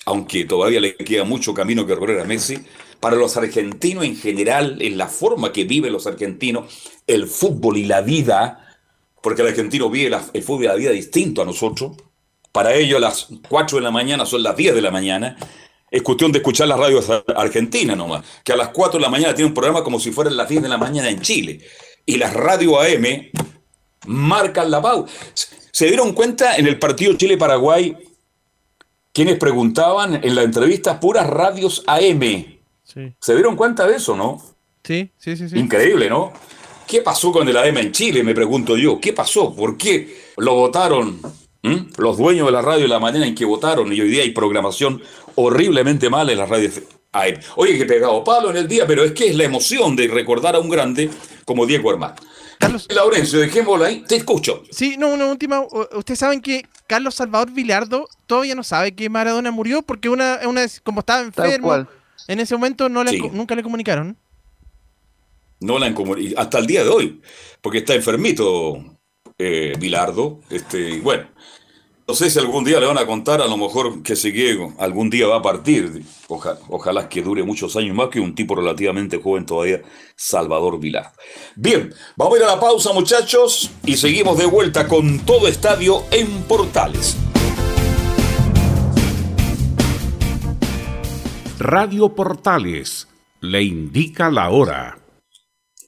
S2: aunque todavía le queda mucho camino que recorrer a Messi, para los argentinos en general, en la forma que viven los argentinos, el fútbol y la vida, porque el argentino vive el fútbol de la vida distinto a nosotros. Para ellos las 4 de la mañana son las 10 de la mañana. Es cuestión de escuchar las radios argentinas nomás, que a las 4 de la mañana tiene un programa como si fueran las 10 de la mañana en Chile. Y las radios AM marcan la pausa. ¿Se dieron cuenta en el partido Chile-Paraguay quienes preguntaban en la entrevista puras radios AM? ¿Se dieron cuenta de eso, no?
S7: Sí, sí, sí. sí.
S2: Increíble, ¿no? ¿Qué pasó con el AEMA en Chile? Me pregunto yo. ¿Qué pasó? ¿Por qué lo votaron los dueños de la radio de la manera en que votaron? Y hoy día hay programación horriblemente mala en las radios AM. Oye, que pegado palo en el día, pero es que es la emoción de recordar a un grande como Diego Armando. Carlos Laurencio, dejémoslo ahí, te escucho.
S7: Sí, no, una última. Ustedes saben que Carlos Salvador Vilardo todavía no sabe que Maradona murió porque una, una como estaba enfermo, en ese momento no nunca le comunicaron.
S2: No la hasta el día de hoy, porque está enfermito eh, Bilardo. Este, bueno, no sé si algún día le van a contar, a lo mejor que se quede, algún día va a partir. ojalá que dure muchos años más que un tipo relativamente joven todavía, Salvador Vilar. Bien, vamos a ir a la pausa, muchachos, y seguimos de vuelta con todo estadio en Portales.
S11: Radio Portales le indica la hora.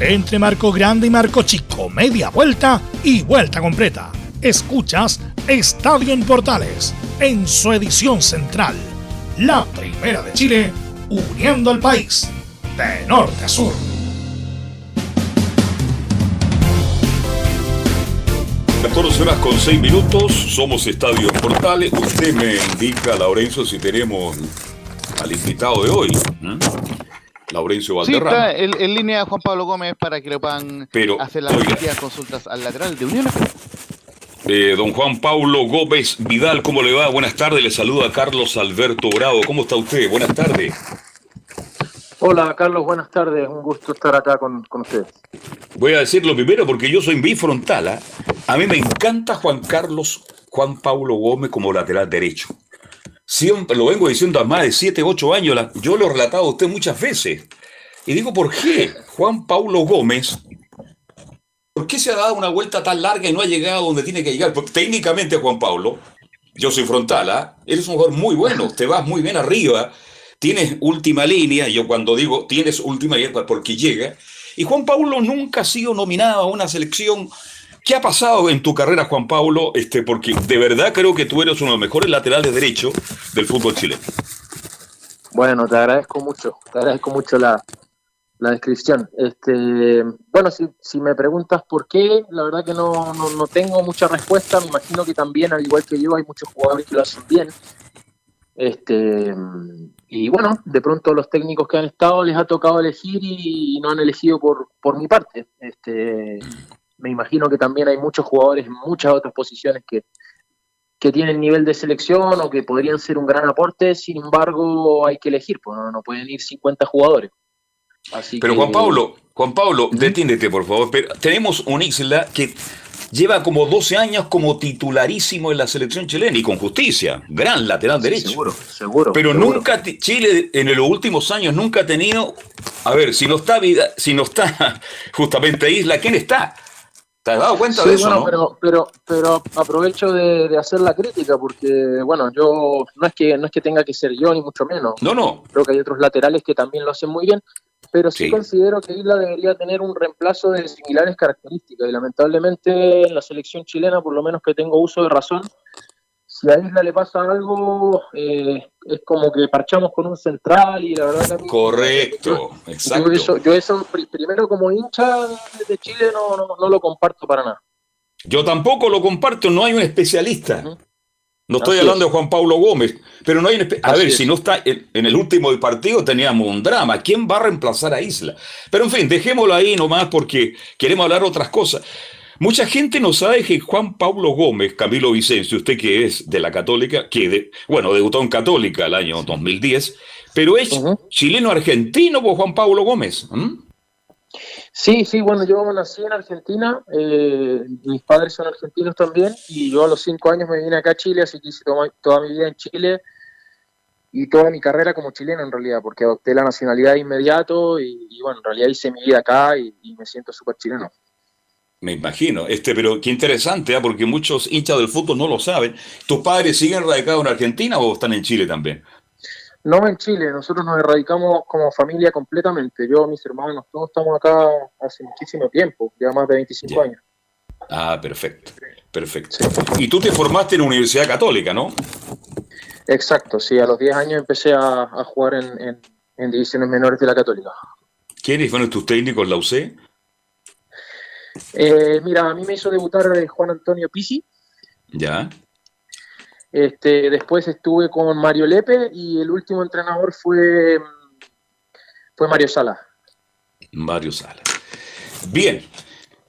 S1: Entre Marco Grande y Marco Chico, media vuelta y vuelta completa. Escuchas Estadio en Portales, en su edición central. La primera de Chile, uniendo al país, de norte a sur.
S2: 14 horas con 6 minutos, somos Estadio en Portales. Usted me indica, Laurencio, si tenemos al invitado de hoy, ¿eh? Laurencio
S6: Sí,
S2: Valderrama.
S6: está en, en línea Juan Pablo Gómez para que le puedan
S2: Pero,
S6: hacer las
S2: oiga.
S6: consultas al lateral de Unión.
S2: Eh, don Juan Pablo Gómez Vidal, ¿cómo le va? Buenas tardes, le saluda Carlos Alberto Bravo. ¿Cómo está usted? Buenas tardes.
S12: Hola Carlos, buenas tardes, un gusto estar acá con, con ustedes.
S2: Voy a decir lo primero porque yo soy bifrontal. ¿ah? A mí me encanta Juan Carlos, Juan Pablo Gómez como lateral derecho. Siempre lo vengo diciendo a más de 7, 8 años. la- yo lo he relatado a usted muchas veces. Y digo, ¿por qué Juan Pablo Gómez? ¿Por qué se ha dado una vuelta tan larga y no ha llegado donde tiene que llegar? Porque técnicamente, Juan Pablo, yo soy frontal, eres un jugador muy bueno, te vas muy bien arriba, tienes última línea, yo cuando digo tienes última línea porque llega, y Juan Pablo nunca ha sido nominado a una selección. ¿Qué ha pasado en tu carrera, Juan Pablo? Este, porque de verdad creo que tú eres uno de los mejores laterales derechos del fútbol chileno.
S12: Bueno, te agradezco mucho, te agradezco mucho la, la descripción. Este, bueno, si, me preguntas por qué, la verdad que no, no, no tengo mucha respuesta. Me imagino que también, al igual que yo, hay muchos jugadores que lo hacen bien. Este, y bueno, de pronto los técnicos que han estado les ha tocado elegir y, no han elegido por, por mi parte. Este, me imagino que también hay muchos jugadores en muchas otras posiciones que, que tienen nivel de selección o que podrían ser un gran aporte, sin embargo hay que elegir, pues no, no pueden ir 50 jugadores. Así
S2: Pero
S12: que-
S2: Juan Pablo, Juan Pablo, detíndete por favor. Pero tenemos un Isla que lleva como 12 años como titularísimo en la selección chilena y con justicia, gran lateral derecho.
S12: Seguro, seguro.
S2: Pero
S12: seguro.
S2: nunca Chile en los últimos años nunca ha tenido, a ver, si no está vida, si no está justamente Isla, ¿quién está? ¿Te has dado cuenta
S12: Sí,
S2: de eso,
S12: bueno,
S2: no?
S12: pero, pero, pero aprovecho de, de hacer la crítica porque, bueno, yo no es que no es que tenga que ser yo ni mucho menos.
S2: No, no.
S12: Creo que hay otros laterales que también lo hacen muy bien, pero sí,
S2: Sí.
S12: considero que Isla debería tener un reemplazo de similares características y lamentablemente en la selección chilena, por lo menos que tengo uso de razón, si a Isla le pasa algo, eh, es como que parchamos con un central y la verdad que
S2: Correcto, exacto.
S12: Yo eso, yo eso pri- primero como hincha de- Chile no, no, no lo comparto para nada.
S2: Yo tampoco lo comparto, no hay un especialista. No estoy
S12: Así
S2: hablando
S12: es.
S2: de Juan Pablo Gómez, pero no hay un A
S12: Así
S2: ver,
S12: es.
S2: si no está en, en el último partido teníamos un drama. ¿Quién va a reemplazar a Isla? Pero en fin, dejémoslo ahí nomás porque queremos hablar otras cosas. Mucha gente no sabe que Juan Pablo Gómez, Camilo Vicencio, usted que es de la Católica, que de- bueno, debutó en Católica el año 2010, pero es chileno-argentino por Juan Pablo Gómez.
S12: Sí, sí, bueno, yo nací en Argentina, eh, mis padres son argentinos también, y yo a los cinco años me vine acá a Chile, así que hice toda, toda mi vida en Chile. y toda mi carrera como chileno en realidad, porque adopté la nacionalidad de inmediato y, y bueno, en realidad hice mi vida acá y, y me siento súper chileno.
S2: Me imagino, este, pero qué interesante, ¿ah? porque muchos hinchas del fútbol no lo saben. ¿Tus padres siguen radicados en Argentina o están en Chile también?
S12: No en Chile, nosotros nos erradicamos como familia completamente. Yo, mis hermanos, todos estamos acá hace muchísimo tiempo, ya más de 25 años.
S2: Ah, perfecto, perfecto. Y tú te formaste en la Universidad Católica, ¿no?
S12: Exacto, sí, a los 10 años empecé a, a jugar en, en- en divisiones menores de la Católica.
S2: ¿Quiénes fueron tus técnicos en la UC?
S12: Eh, mira, a mí me hizo debutar eh, Juan Antonio Pisi,
S2: Ya.
S12: este, después estuve con Mario Lepe y el último entrenador fue, mm, fue Mario Sala.
S2: Mario Sala. Bien.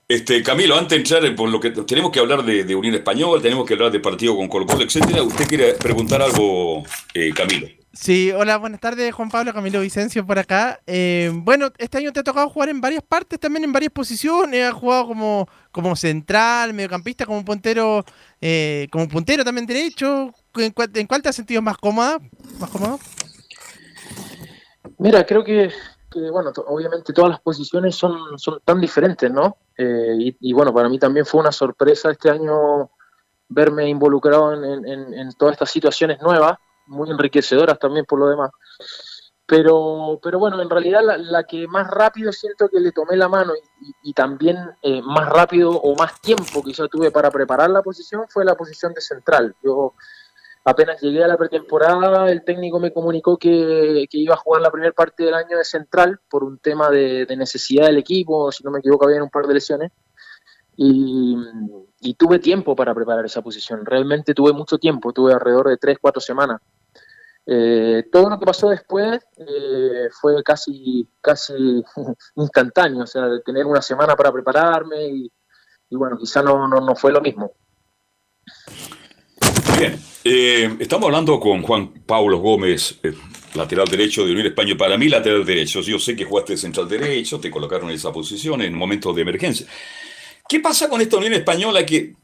S2: Este, Camilo, antes de entrar en por lo que tenemos que hablar de, de Unión Española, tenemos que hablar de partido con Colo Colo, etcétera. ¿Usted quiere preguntar algo, eh, Camilo?
S7: Sí, hola, buenas tardes, Juan Pablo Camilo Vicencio por acá. Eh, bueno, este año te ha tocado jugar en varias partes, también en varias posiciones. Has jugado como, como central, mediocampista, como puntero, eh, como puntero también derecho. ¿En cuál, en cuál te has sentido más cómoda? ¿Más cómodo?
S12: Mira, creo que, bueno, obviamente todas las posiciones son, son tan diferentes, ¿no? Eh, y, bueno, para mí también fue una sorpresa este año verme involucrado en- en todas estas situaciones nuevas, muy enriquecedoras también por lo demás. Pero, pero bueno, en realidad la, la que más rápido siento que le tomé la mano y, y- también eh, más rápido o más tiempo quizá tuve para preparar la posición fue la posición de central. Yo apenas llegué a la pretemporada, el técnico me comunicó que, que iba a jugar la primera parte del año de central por un tema de, de necesidad del equipo, si no me equivoco había un par de lesiones. Y, y tuve tiempo para preparar esa posición, realmente tuve mucho tiempo, tuve alrededor de 3, 4 semanas. Eh, todo lo que pasó después eh, fue casi, casi instantáneo, o sea, de tener una semana para prepararme y, bueno, quizá no, no, no fue lo mismo.
S2: Bien, eh, estamos hablando con Juan Pablo Gómez, lateral derecho de Unión Española. Para mí, lateral derecho. Yo sé que jugaste central derecho, te colocaron en esa posición en momentos de emergencia. ¿Qué pasa con esta Unión Española que,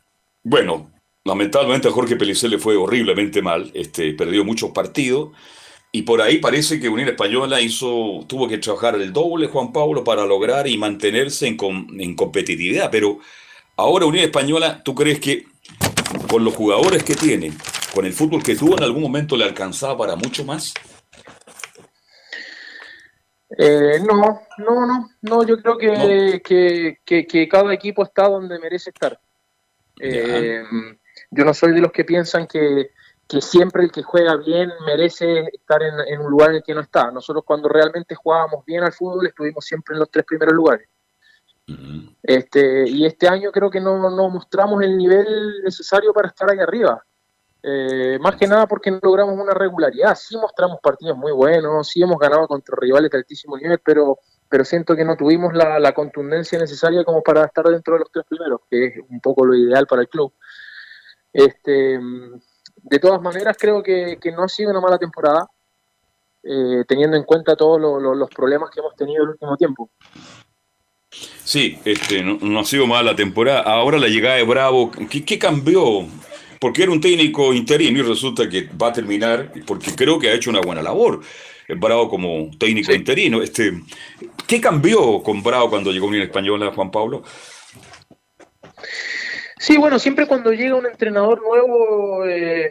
S2: bueno, lamentablemente a Jorge Pellicer le fue horriblemente mal, este, perdió muchos partidos y por ahí parece que Unión Española hizo, tuvo que trabajar el doble, Juan Pablo, para lograr y mantenerse en, com- en competitividad. Pero ahora Unión Española, ¿tú crees que con los jugadores que tiene, con el fútbol que tuvo en algún momento le alcanzaba para mucho más?
S12: Eh, no, no, no, no, yo creo que, que, que- que cada equipo está donde merece estar. Eh, yo no soy de los que piensan que, que siempre el que juega bien merece estar en, en un lugar en el que no está. Nosotros cuando realmente jugábamos bien al fútbol estuvimos siempre en los tres primeros lugares. Este, y este año creo que no, no mostramos el nivel necesario para estar ahí arriba. Eh, más que nada porque no logramos una regularidad. Sí mostramos partidos muy buenos, sí hemos ganado contra rivales de altísimo nivel, pero, pero siento que no tuvimos la, la contundencia necesaria como para estar dentro de los tres primeros, que es un poco lo ideal para el club. Este, de todas maneras, creo que, que no ha sido una mala temporada, eh, teniendo en cuenta todos lo- lo- los problemas que hemos tenido el último tiempo.
S2: Sí, este, no, no ha sido mala temporada. Ahora la llegada de Bravo, ¿qué, qué cambió? Porque era un técnico interino y resulta que va a terminar, porque creo que ha hecho una buena labor. eh, Bravo como técnico interino. Este, ¿Qué cambió con Bravo cuando llegó a Unión Española, Juan Pablo?
S12: Sí, bueno, siempre cuando llega un entrenador nuevo, eh,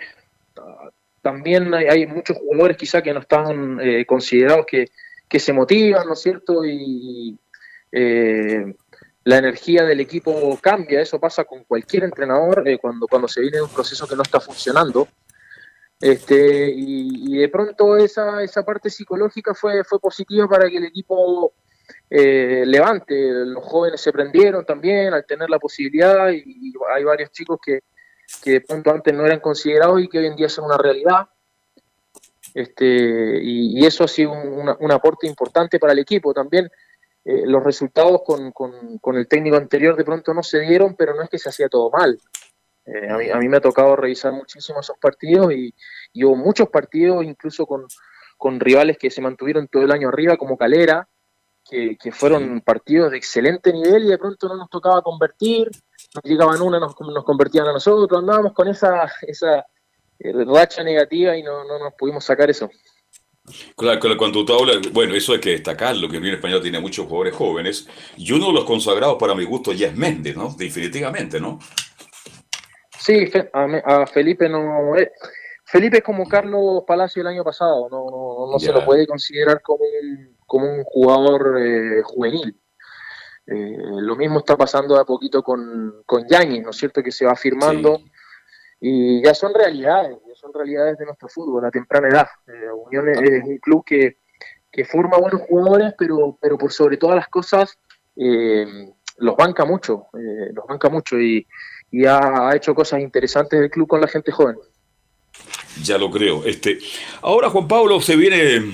S12: también hay, hay muchos jugadores quizá que no están eh, considerados que, se motivan, ¿no es cierto? Y eh, la energía del equipo cambia, eso pasa con cualquier entrenador cuando, cuando se viene un proceso que no está funcionando. Este, y, y de pronto esa, esa parte psicológica fue, fue positiva para que el equipo eh, levante. Los jóvenes se prendieron también al tener la posibilidad y, hay varios chicos que, que de pronto antes no eran considerados y que hoy en día son una realidad. Este, y, eso ha sido un, aporte importante para el equipo también. eh, los resultados con, con- con el técnico anterior de pronto no se dieron, pero no es que se hacía todo mal. Eh, a, mí, a mí me ha tocado revisar muchísimo esos partidos y, y hubo muchos partidos, incluso con, con rivales que se mantuvieron todo el año arriba, como Calera, que, que fueron partidos de excelente nivel y de pronto no nos tocaba convertir, nos llegaban una, nos, nos convertían a nosotros, andábamos con esa, esa, racha negativa y no, no nos pudimos sacar eso.
S2: Claro, cuando tú hablas, bueno, eso hay que destacarlo, que el Unión Española tiene muchos jugadores jóvenes, y uno de los consagrados para mi gusto ya es Méndez, ¿no? Definitivamente, ¿no?
S12: Sí, a, Felipe no... Eh, Felipe es como Carlos Palacio el año pasado, no, no, no se lo puede considerar como un, como un jugador eh, juvenil. Eh, lo mismo está pasando a poquito con, con Yañez, ¿no es cierto? Que se va firmando y ya son realidades, ya son realidades de nuestro fútbol a temprana edad. Eh, Unión es, un club que, que, forma buenos jugadores, pero, pero por sobre todas las cosas eh, los banca mucho, eh, los banca mucho y, y ha, ha, hecho cosas interesantes el club con la gente joven.
S2: Ya lo creo. Este, ahora Juan Pablo se viene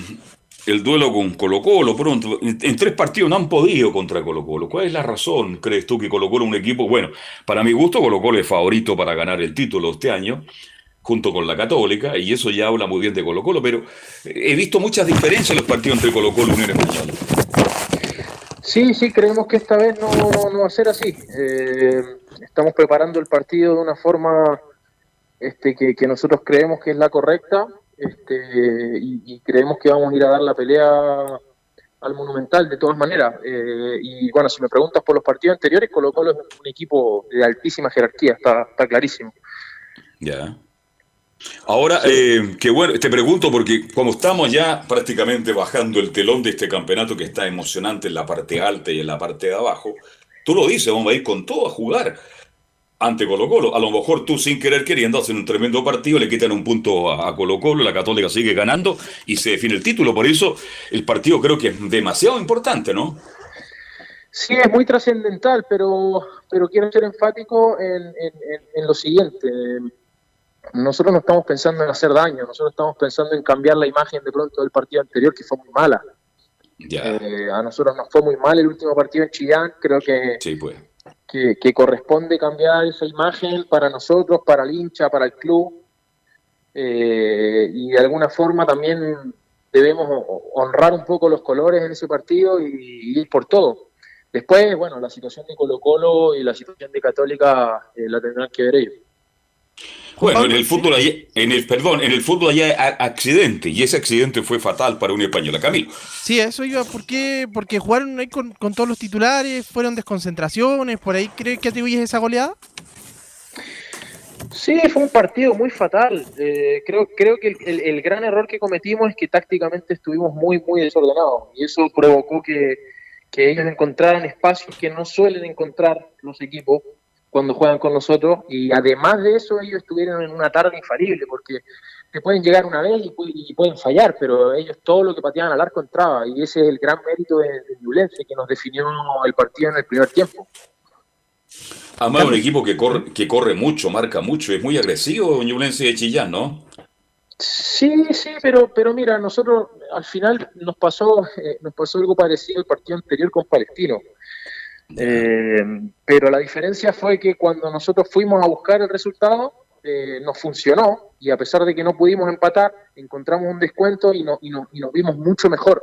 S2: el duelo con Colo Colo pronto. En tres partidos no han podido contra Colo Colo. ¿Cuál es la razón, crees tú, que Colo Colo es un equipo, bueno, para mi gusto Colo Colo es favorito para ganar el título este año, junto con la Católica, y eso ya habla muy bien de Colo Colo, pero he visto muchas diferencias en los partidos entre Colo Colo y Unión Española.
S12: Sí, sí, creemos que esta vez no, va a ser así. Eh, estamos preparando el partido de una forma este, que nosotros creemos que es la correcta este, y, creemos que vamos a ir a dar la pelea al Monumental de todas maneras. Eh, y bueno, si me preguntas por los partidos anteriores, Colo Colo es un equipo de altísima jerarquía, está, está clarísimo.
S2: Ya. Ahora, eh, que bueno, te pregunto porque como estamos ya prácticamente bajando el telón de este campeonato que está emocionante en la parte alta y en la parte de abajo, tú lo dices, vamos a ir con todo a jugar ante Colo Colo. A lo mejor tú sin querer queriendo hacen un tremendo partido, le quitan un punto a, Colo Colo, la Católica sigue ganando y se define el título. Por eso el partido creo que es demasiado importante, ¿no?
S12: Sí, es muy trascendental, pero, pero quiero ser enfático en, lo siguiente. Nosotros no estamos pensando en hacer daño, nosotros estamos pensando en cambiar la imagen de pronto del partido anterior, que fue muy mala. Eh, a nosotros nos fue muy mal el último partido en Chillán, creo que
S2: sí, pues
S12: que, corresponde cambiar esa imagen para nosotros, para el hincha, para el club. Eh, y de alguna forma también debemos honrar un poco los colores en ese partido y, ir por todo. Después, bueno, la situación de Colo Colo y la situación de Católica eh, la tendrán que ver ellos.
S2: Bueno, en el fútbol en el, perdón, en el fútbol allá accidente y ese accidente fue fatal para un español, Camilo.
S7: Sí, eso iba, ¿por qué? Porque jugaron ahí con, todos los titulares, fueron desconcentraciones, por ahí ¿crees que atribuyes esa goleada?
S12: Sí, fue un partido muy fatal. Eh, creo, creo que el, el, gran error que cometimos es que tácticamente estuvimos muy, muy desordenados y eso provocó que, que ellos encontraran espacios que no suelen encontrar los equipos cuando juegan con nosotros y además de eso ellos estuvieron en una tarde infalible porque te pueden llegar una vez y, pueden fallar, pero ellos todo lo que pateaban al arco entraba y ese es el gran mérito de, de que nos definió el partido en el primer tiempo.
S2: Además, un equipo que corre, que corre mucho, marca mucho, es muy agresivo Ñublense de Chillán, ¿no?
S12: Sí, sí, pero, pero mira, nosotros al final nos pasó, eh, nos pasó algo parecido al partido anterior con Palestino. Eh, pero la diferencia fue que cuando nosotros fuimos a buscar el resultado, eh, nos funcionó y a pesar de que no pudimos empatar, encontramos un descuento y, no, y, y nos vimos mucho mejor.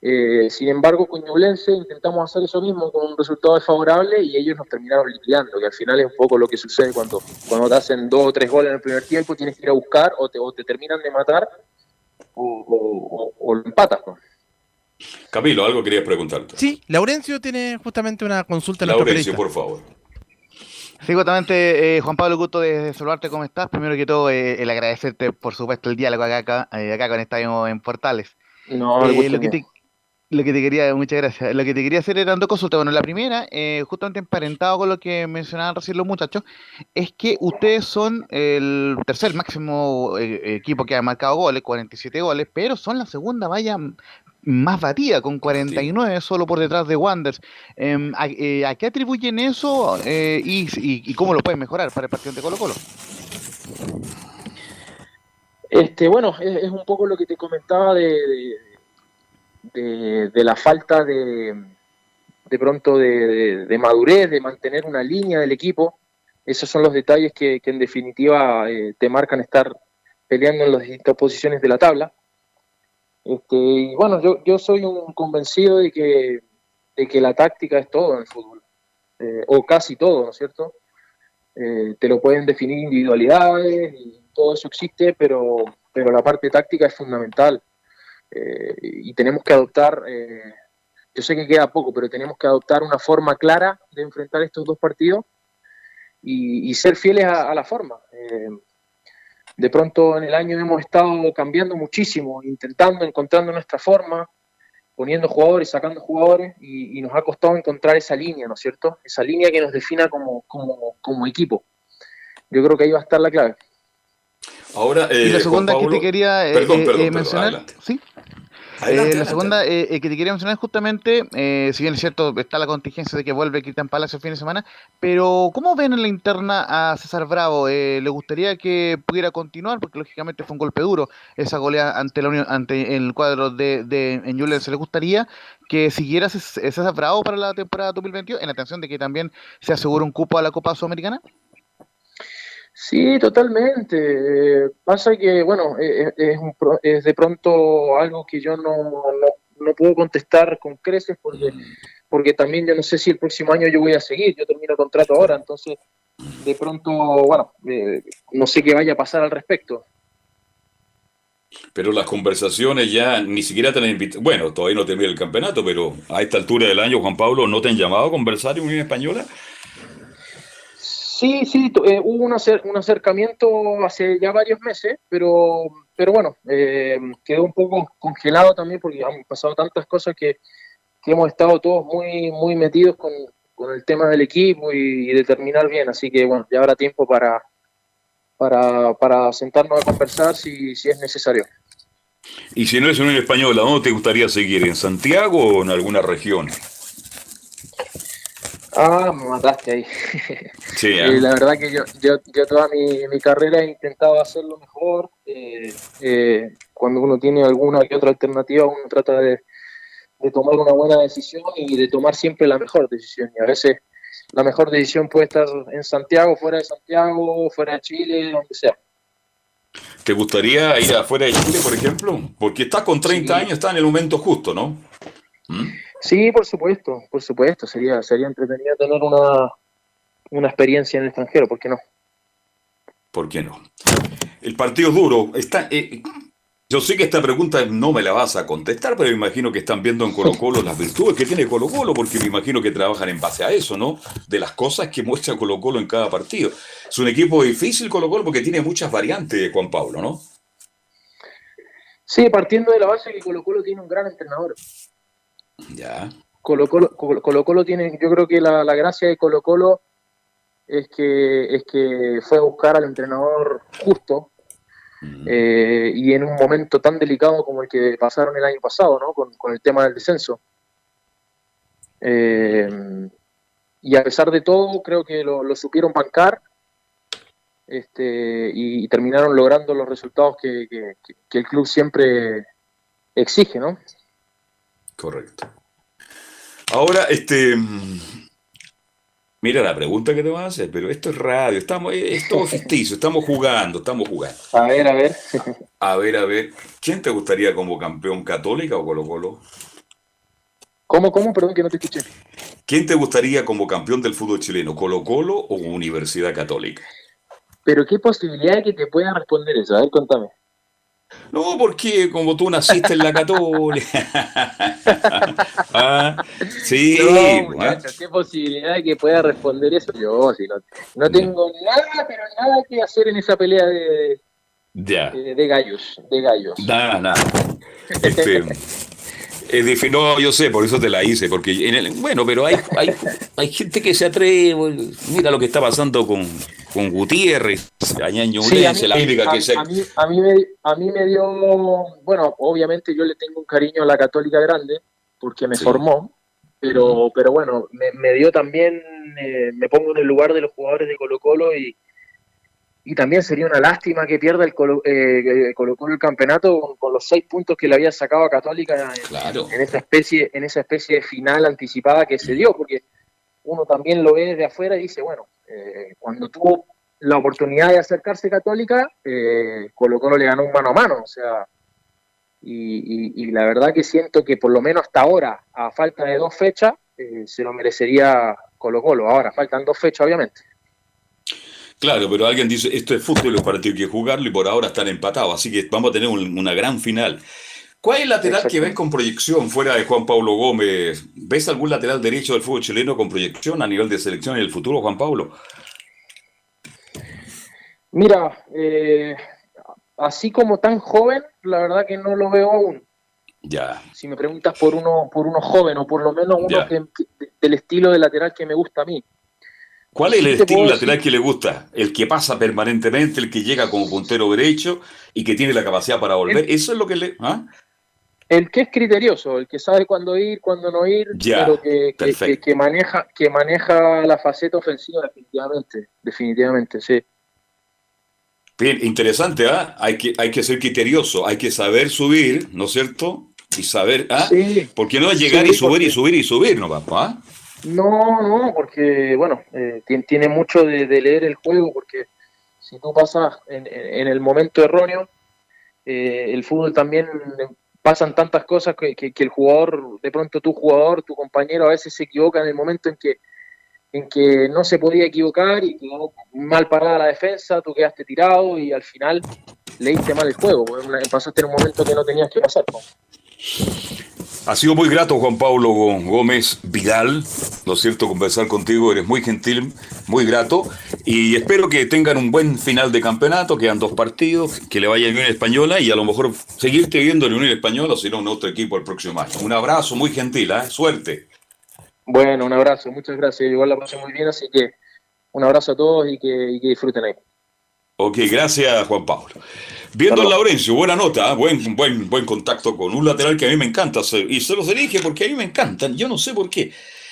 S12: Eh, sin embargo, con Ñublense intentamos hacer eso mismo con un resultado desfavorable y ellos nos terminaron liquidando, que al final es un poco lo que sucede cuando, cuando te hacen dos o tres goles en el primer tiempo, tienes que ir a buscar o te, o te terminan de matar o, o, lo empatas.
S2: Camilo, algo querías preguntarte.
S7: Sí, Laurencio tiene justamente una consulta
S2: en Laurencio, por favor.
S6: Sí, justamente, eh, Juan Pablo, gusto de saludarte, ¿cómo estás? Primero que todo, eh, el agradecerte, por supuesto, el diálogo acá, acá, eh, acá con Estadio en Portales.
S12: No, lo
S6: que, te, lo que te quería, muchas gracias. Lo que te quería hacer eran dos consultas. Bueno, la primera, eh, justamente emparentado con lo que mencionaban recién los muchachos, es que ustedes son el tercer máximo eh, equipo que ha marcado goles, 47 goles, pero son la segunda valla más batida, con 49 solo por detrás de Wanders. Em, eh, ¿a, qué atribuyen eso y, cómo lo pueden mejorar para el partido de Colo Colo?
S12: Este, bueno, es, un poco lo que te comentaba de de, la falta de, de pronto de, madurez, de mantener una línea del equipo. Esos son los detalles que, en definitiva eh, te marcan estar peleando en las distintas posiciones de la tabla. Este, y bueno, yo, yo soy un convencido de que, de que la táctica es todo en el fútbol, eh, o casi todo, ¿no es cierto? Eh, te lo pueden definir individualidades, y todo eso existe, pero, pero la parte táctica es fundamental. Eh, y tenemos que adoptar, yo sé que queda poco, pero tenemos que adoptar una forma clara de enfrentar estos dos partidos y, ser fieles a, la forma. De pronto en el año hemos estado cambiando muchísimo, intentando, encontrando nuestra forma, poniendo jugadores, sacando jugadores, y, nos ha costado encontrar esa línea, ¿no es cierto? Esa línea que nos defina como, como, como equipo. Yo creo que ahí va a estar la clave.
S6: Ahora, y la segunda que te quería mencionar, ¿sí? Eh, la segunda eh, eh, que te quería mencionar es justamente, si bien es cierto, está la contingencia de que vuelve Cristian Palacio el fin de semana, pero ¿cómo ven en la interna a César Bravo? ¿Le gustaría que pudiera continuar? Porque lógicamente fue un golpe duro esa goleada ante la Unión, ante el cuadro de, de en ¿Se le gustaría que siguiera César Bravo para la temporada 2022 en atención de que también se asegure un cupo a la Copa Sudamericana?
S12: Sí, totalmente. pasa que, bueno, eh, eh, es, es, de pronto algo que yo no, no, puedo contestar con creces porque, porque también yo no sé si el próximo año yo voy a seguir, yo termino contrato ahora, entonces de pronto, bueno, eh, no sé qué vaya a pasar al respecto.
S2: Pero las conversaciones ya ni siquiera te han invitado. Bueno, todavía no termina el campeonato, pero a esta altura del año, Juan Pablo, ¿no te han llamado a conversar en Unión Española?
S12: Sí, sí, eh, hubo un, un, acercamiento hace ya varios meses, pero, pero bueno, eh, quedó un poco congelado también porque han pasado tantas cosas que, hemos estado todos muy, muy metidos con, el tema del equipo y, de terminar bien, así que bueno, ya habrá tiempo para, para, para sentarnos a conversar si, si es necesario.
S2: Y si no es en española, ¿dónde te gustaría seguir? ¿En Santiago o en alguna región?
S12: Ah, me mataste ahí. Sí, ¿eh? la verdad que yo, yo, yo toda mi, mi, carrera he intentado hacerlo mejor. Eh, eh, cuando uno tiene alguna que otra alternativa, uno trata de, de, tomar una buena decisión y de tomar siempre la mejor decisión. Y a veces la mejor decisión puede estar en Santiago, fuera de Santiago, fuera de Chile, donde sea.
S2: ¿Te gustaría ir afuera de Chile, por ejemplo? Porque estás con 30 años, estás en el momento justo, ¿no?
S12: ¿Mm? Sí, por supuesto, por supuesto. Sería, sería entretenido tener una, una experiencia en el extranjero, ¿por qué no?
S2: ¿Por qué no? El partido es duro. Está, eh, yo sé que esta pregunta no me la vas a contestar, pero me imagino que están viendo en Colo Colo las virtudes que tiene Colo Colo, porque me imagino que trabajan en base a eso, ¿no? De las cosas que muestra Colo Colo en cada partido. Es un equipo difícil Colo Colo porque tiene muchas variantes, Juan Pablo, ¿no?
S12: Sí, partiendo de la base que Colo Colo tiene un gran entrenador.
S2: Ya.
S12: Colo Colo, tiene, yo creo que la, gracia de Colo Colo es que, es que fue a buscar al entrenador justo eh, y en un momento tan delicado como el que pasaron el año pasado, ¿no? Con, el tema del descenso. Eh, y a pesar de todo, creo que lo, supieron bancar este, y, terminaron logrando los resultados que, que el club siempre exige, ¿no?
S2: Correcto. Ahora, este. Mira la pregunta que te van a hacer, pero esto es radio, estamos, es todo ficticio, estamos jugando, estamos jugando.
S12: A ver, a ver.
S2: A ver, a ver. ¿Quién te gustaría como campeón católica o Colo Colo?
S12: ¿Cómo, cómo? Perdón que no te escuché.
S2: ¿Quién te gustaría como campeón del fútbol chileno, Colo Colo o Universidad Católica?
S12: Pero qué posibilidad de que te pueda responder eso, a ver, contame.
S2: No, porque como tú naciste en la católica.
S12: ah, sí. No, qué posibilidad de que pueda responder eso yo. Si no, no tengo nada, pero nada que hacer en esa pelea de, de, gallos. De gallos.
S2: Nada, nada. Este, es no, yo sé, por eso te la hice, porque en el, bueno, pero hay, hay, hay gente que se atreve, mira lo que está pasando con, con Gutiérrez, Añaño
S12: sí, a, mí, la que se... a, mí, a, mí me, a mí me dio, bueno, obviamente yo le tengo un cariño a la Católica Grande, porque me formó, pero, pero bueno, me, me dio también, eh, me pongo en el lugar de los jugadores de Colo Colo y, y también sería una lástima que pierda el Colo, eh, el campeonato con, los seis puntos que le había sacado a Católica en, esa especie en esa especie de final anticipada que se dio porque uno también lo ve desde afuera y dice bueno eh, cuando tuvo la oportunidad de acercarse Católica eh, Colo Colo le ganó un mano a mano o sea y, la verdad que siento que por lo menos hasta ahora a falta de dos fechas eh, se lo merecería Colo Colo. Ahora faltan dos fechas obviamente.
S2: Claro, pero alguien dice, esto es fútbol, los partidos hay que jugarlo y por ahora están empatados, así que vamos a tener un- una gran final. ¿Cuál es el lateral que ves con proyección fuera de Juan Pablo Gómez? ¿Ves algún lateral derecho del fútbol chileno con proyección a nivel de selección en el futuro, Juan Pablo?
S12: Mira, eh, así como tan joven, la verdad que no lo veo aún.
S2: Ya.
S12: Si me preguntas por uno, por uno joven o por lo menos uno
S2: Ya.
S12: que, que- del estilo de lateral que me gusta a mí.
S2: ¿Cuál es el estilo lateral
S12: decir-
S2: que le gusta? ¿El que pasa permanentemente, el que llega como puntero derecho y que tiene la capacidad para volver?
S12: El-
S2: ¿Eso es lo que le...? ¿ah?
S12: El que es criterioso, el que sabe cuándo ir, cuándo no ir, pero que, que- que,
S2: perfecto.
S12: que maneja, que maneja la faceta ofensiva definitivamente, definitivamente, sí.
S2: Bien, interesante, ¿ah? Hay que, hay que ser criterioso, hay que saber subir, ¿no es cierto? Y saber, ¿ah? Porque no es llegar
S12: Sí,
S2: y subir y subir y subir, ¿no, papá?
S12: No, no, porque, bueno, eh, tien- tiene mucho de, de leer el juego, porque si tú pasas en, en- en el momento erróneo, eh, el fútbol también pasan tantas cosas que, el jugador, de pronto tu jugador, tu compañero a veces se equivoca en el momento en que en que no se podía equivocar y quedó mal parada la defensa, tú quedaste tirado y al final leíste mal el juego, pasaste en un momento que no tenías que pasar.
S2: Ha sido muy grato, Juan Pablo Gómez Vidal, ¿no es cierto? Conversar contigo, eres muy gentil, muy grato. Y espero que tengan un buen final de campeonato, quedan dos partidos, que le vaya a Española y a lo mejor seguirte viendo en Unión Española, si no en otro equipo el próximo año. Un abrazo muy gentil, ¿eh? Suerte.
S12: Bueno, un abrazo, muchas gracias, igual la pasé muy bien, así que un abrazo a todos y que disfruten ahí.
S2: Ok, gracias, Juan Pablo. Viendo a Laurencio, buena nota, ¿eh? buen, buen, buen contacto con un lateral que a mí me encanta. Y se los elige porque a mí me encantan. Yo no sé por qué.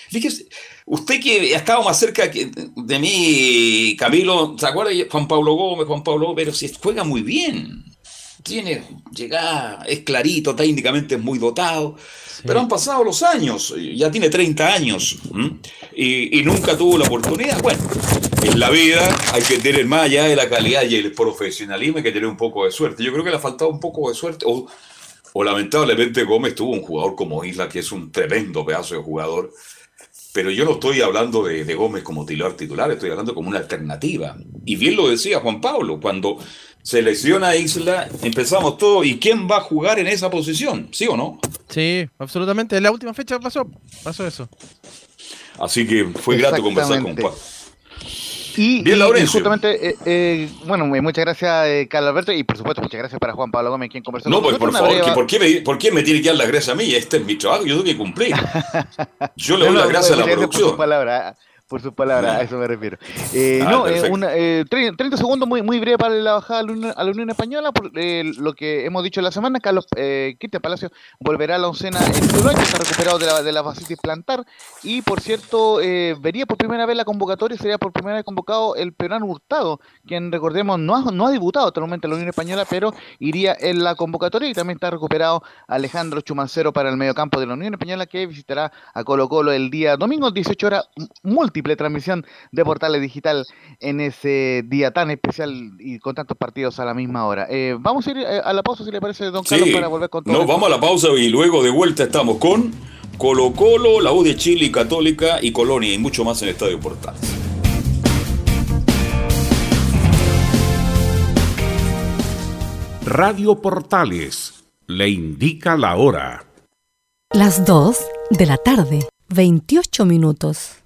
S2: Fíjese, usted que ha estado más cerca que- de mí, Camilo, ¿se acuerda? Juan Pablo Gómez, Juan Pablo Gómez, pero si juega muy bien. Tiene llegada, es clarito, técnicamente es muy dotado. Pero han pasado los años, ya tiene 30 años y, y nunca tuvo la oportunidad. Bueno, en la vida hay que tener más allá de la calidad y el profesionalismo, hay que tener un poco de suerte. Yo creo que le ha faltado un poco de suerte. O, o lamentablemente Gómez tuvo un jugador como Isla, que es un tremendo pedazo de jugador. Pero yo no estoy hablando de, de Gómez como titular titular, estoy hablando como una alternativa. Y bien lo decía Juan Pablo, cuando se lesiona Isla, empezamos todo, ¿y quién va a jugar en esa posición? ¿Sí o no?
S7: Sí, absolutamente. En la última fecha pasó, pasó eso.
S2: Así que fue grato conversar con. Juan.
S6: Y,
S2: Bien,
S6: y- y justamente, eh, eh, bueno, eh, muchas gracias, eh, Carlos Alberto, y por supuesto, muchas gracias para Juan Pablo Gómez, quien conversó
S2: No,
S6: con
S2: pues por
S6: nosotros.
S2: favor, que ¿por, qué me, ¿por qué me tiene que dar la gracia a mí? Este es mi trabajo, yo tengo que cumplir. Yo le doy
S6: No,
S2: la
S6: no,
S2: gracia a la
S6: gracias Por
S2: producción.
S6: Por sus palabras, a eso me refiero. Eh,
S2: Ah,
S6: no, eh, una, eh, tre- 30 segundos muy, muy breve para la bajada a la Unión, a la Unión Española, por eh, lo que hemos dicho la semana, Carlos eh, Cristian Palacio volverá a la oncena en Uruguay, que está recuperado de la, de la fascitis plantar, y por cierto, eh, vería por primera vez la convocatoria, sería por primera vez convocado el peruano Hurtado, quien recordemos no ha, no ha debutado hasta el momento en la Unión Española, pero iría en la convocatoria, y también está recuperado Alejandro Chumancero para el mediocampo de la Unión Española, que visitará a Colo Colo el día domingo, 18 horas, m- múltiple transmisión de Portales Digital en ese día tan especial y con tantos partidos a la misma hora. Eh, vamos a ir eh, a la pausa, si le parece, don Carlos,
S2: Sí,
S6: para volver con todo. esto.
S2: vamos a la pausa y luego de vuelta estamos con Colo Colo, la U de Chile, Católica y Colonia y mucho más en Estadio Portales.
S11: Radio Portales le indica la hora.
S13: Las 2 de la tarde, 28 minutos.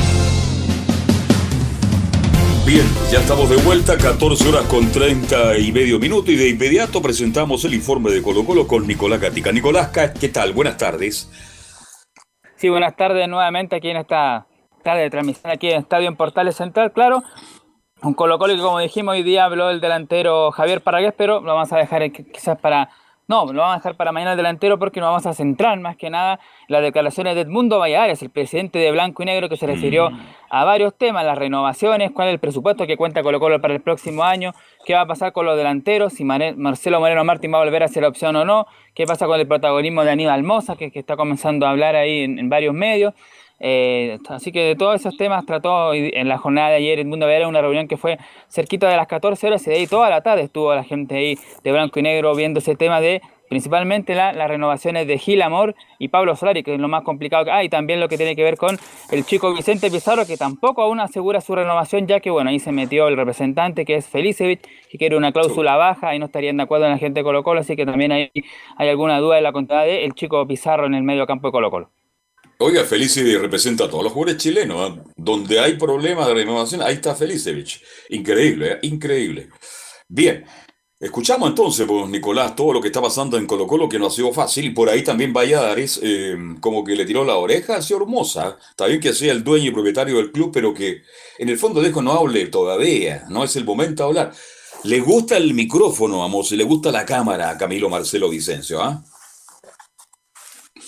S2: Bien, ya estamos de vuelta, 14 horas con 30 y medio minutos y de inmediato presentamos el informe de Colo Colo con Nicolás Gatica. Nicolás, ¿qué tal? Buenas tardes.
S3: Sí, buenas tardes nuevamente aquí en esta tarde de transmisión aquí en Estadio en Portales Central, claro. Un Colo Colo que como dijimos hoy día habló el delantero Javier Paragués, pero lo vamos a dejar quizás para no, lo vamos a dejar para mañana el delantero porque nos vamos a centrar más que nada en las declaraciones de Edmundo Valladares, el presidente de Blanco y Negro, que se refirió a varios temas, las renovaciones, cuál es el presupuesto que cuenta Colo Colo para el próximo año, qué va a pasar con los delanteros, si Marcelo Moreno Martín va a volver a ser opción o no, qué pasa con el protagonismo de Aníbal Moza, que, está comenzando a hablar ahí en, varios medios. Eh, así que de todos esos temas trató en la jornada de ayer Edmundo Valladares una reunión que fue cerquita de las 14 horas y de ahí toda la tarde estuvo la gente ahí de blanco y negro viendo ese tema de principalmente las renovaciones de Gil Amor y Pablo Solari, que es lo más complicado que hay, y también lo que tiene que ver con el chico Vicente Pizarro, que tampoco aún asegura su renovación, ya que bueno, ahí se metió el representante que es Felicevich, que quiere una cláusula baja y no estarían de acuerdo en la gente de Colo Colo, así que también hay, hay alguna duda de la contabilidad de el chico Pizarro en el medio campo de Colo Colo.
S2: Oiga, Felicevich representa a todos los jugadores chilenos. ¿eh? Donde hay problemas de renovación, ahí está Felicevich. Increíble, ¿eh? increíble. Bien, escuchamos entonces, pues, Nicolás, todo lo que está pasando en Colo Colo, que no ha sido fácil. Y por ahí también Valladares, eh, como que le tiró la oreja al señor Moza. Está bien que sea el dueño y propietario del club, pero que en el fondo dejo no hable todavía. No es el momento de hablar. Le gusta el micrófono a Moza y le gusta la cámara a Camilo Marcelo Vicencio, ¿ah?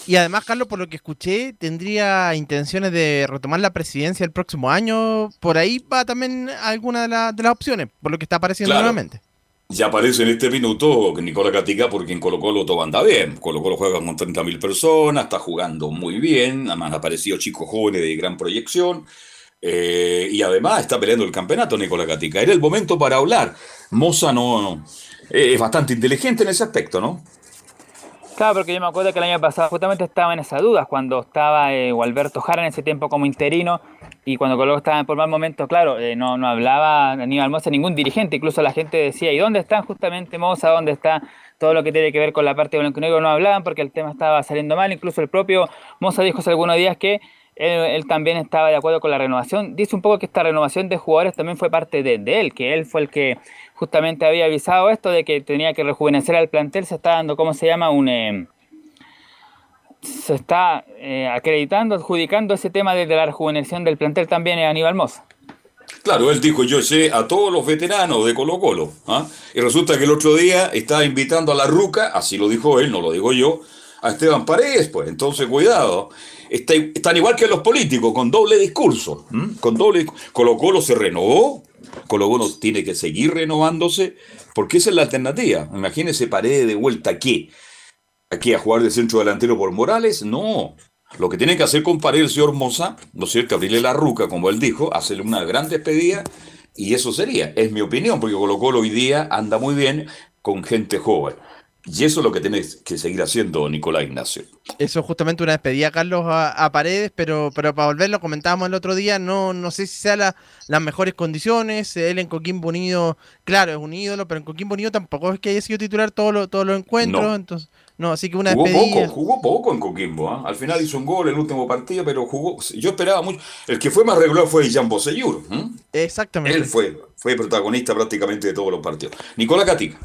S7: Y además, Carlos, por lo que escuché, tendría intenciones de retomar la presidencia el próximo año. Por ahí va también alguna de, la- de las opciones, por lo que está apareciendo
S2: Claro.
S7: nuevamente.
S2: Ya aparece en este minuto Nicolás Gatica porque en Colo Colo todo anda bien. Colo Colo juega con 30.000 personas, está jugando muy bien, además han aparecido chicos jóvenes de gran proyección. eh, y además está peleando el campeonato Nicolás Gatica. Era el momento para hablar. Moza no, no, eh, es bastante inteligente en ese aspecto, ¿no?
S3: Claro, porque yo me acuerdo que el año pasado justamente estaba en esas dudas, cuando estaba eh, Gualberto Jara en ese tiempo como interino y cuando Colo estaba por mal momento, claro, eh, no, no hablaba Aníbal Moza ningún dirigente, incluso la gente decía, ¿y dónde están justamente Moza? ¿Dónde está todo lo que tiene que ver con la parte de blanco? No hablaban porque el tema estaba saliendo mal, incluso el propio Moza dijo hace algunos días que él, él también estaba de acuerdo con la renovación. Dice un poco que esta renovación de jugadores también fue parte de, de él, que él fue el que justamente había avisado esto de que tenía que rejuvenecer al plantel, se está dando, ¿cómo se llama? Un... eh, se está eh, acreditando, adjudicando ese tema de la rejuvenección del plantel también a Aníbal Moza.
S2: Claro, él dijo, yo sé a todos los veteranos de Colo Colo. ¿ah? Y resulta que el otro día estaba invitando a la Ruca, así lo dijo él, no lo digo yo, a Esteban Paredes, pues entonces cuidado. Está- están igual que los políticos, con doble discurso. Con doble Colo Colo se renovó, Colo tiene que seguir renovándose, porque esa es la alternativa. Imagínese Paredes de vuelta aquí. ¿Aquí a jugar de centro delantero por Morales? No. Lo que tiene que hacer con Paredes el señor Moza, ¿no es cierto? Abrirle la ruca, como él dijo, hacerle una gran despedida y eso sería, es mi opinión, porque Colo Colo hoy día anda muy bien con gente joven. Y eso es lo que tiene que seguir haciendo Nicolás Ignacio.
S7: Eso es justamente una despedida, Carlos, a, Paredes, pero, pero para volver, lo comentábamos el otro día, no, no sé si sea las mejores condiciones. Él en Coquimbo Unido, claro, es un ídolo, pero en Coquimbo Unido tampoco es que haya sido titular todos los todo encuentros. Entonces, no, así que una
S2: jugó
S7: despedida.
S2: Poco, jugó poco en Coquimbo. ¿ah? Al final hizo un gol en el último partido, pero jugó. Yo esperaba mucho. El que fue más regular fue Jean Bosellur.
S7: Exactamente.
S2: Él fue, fue protagonista prácticamente de todos los partidos. Nicolás Catica.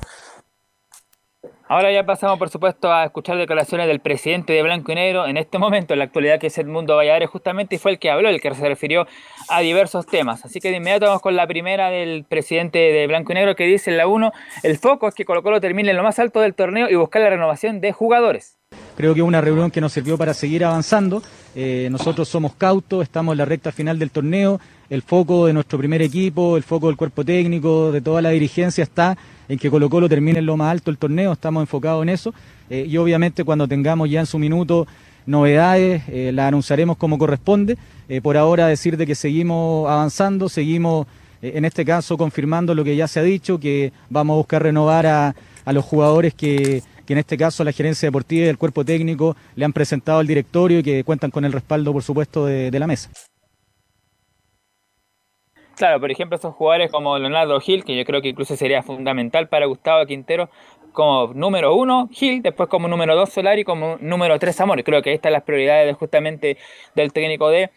S3: Ahora ya pasamos, por supuesto, a escuchar declaraciones del presidente de Blanco y Negro en este momento, en la actualidad, que es Edmundo Valladares, justamente, y fue el que habló, el que se refirió a diversos temas. Así que de inmediato vamos con la primera del presidente de Blanco y Negro, que dice en la 1, el foco es que Colo Colo termine en lo más alto del torneo y buscar la renovación de jugadores.
S14: Creo que una reunión que nos sirvió para seguir avanzando. Eh, nosotros somos cautos, estamos en la recta final del torneo. El foco de nuestro primer equipo, el foco del cuerpo técnico, de toda la dirigencia está en que Colo Colo termine en lo más alto el torneo, estamos enfocados en eso. Eh, y obviamente cuando tengamos ya en su minuto novedades, eh, las anunciaremos como corresponde. Eh, por ahora decir de que seguimos avanzando, seguimos en este caso confirmando lo que ya se ha dicho, que vamos a buscar renovar a, los jugadores que, que en este caso la gerencia deportiva y el cuerpo técnico le han presentado al directorio y que cuentan con el respaldo, por supuesto, de la mesa.
S3: Claro, por ejemplo, esos jugadores como Leonardo Gil, que yo creo que incluso sería fundamental para Gustavo Quintero, como número uno Gil, después como número dos Solari, como número tres Amor. Creo que estas son las prioridades justamente del técnico de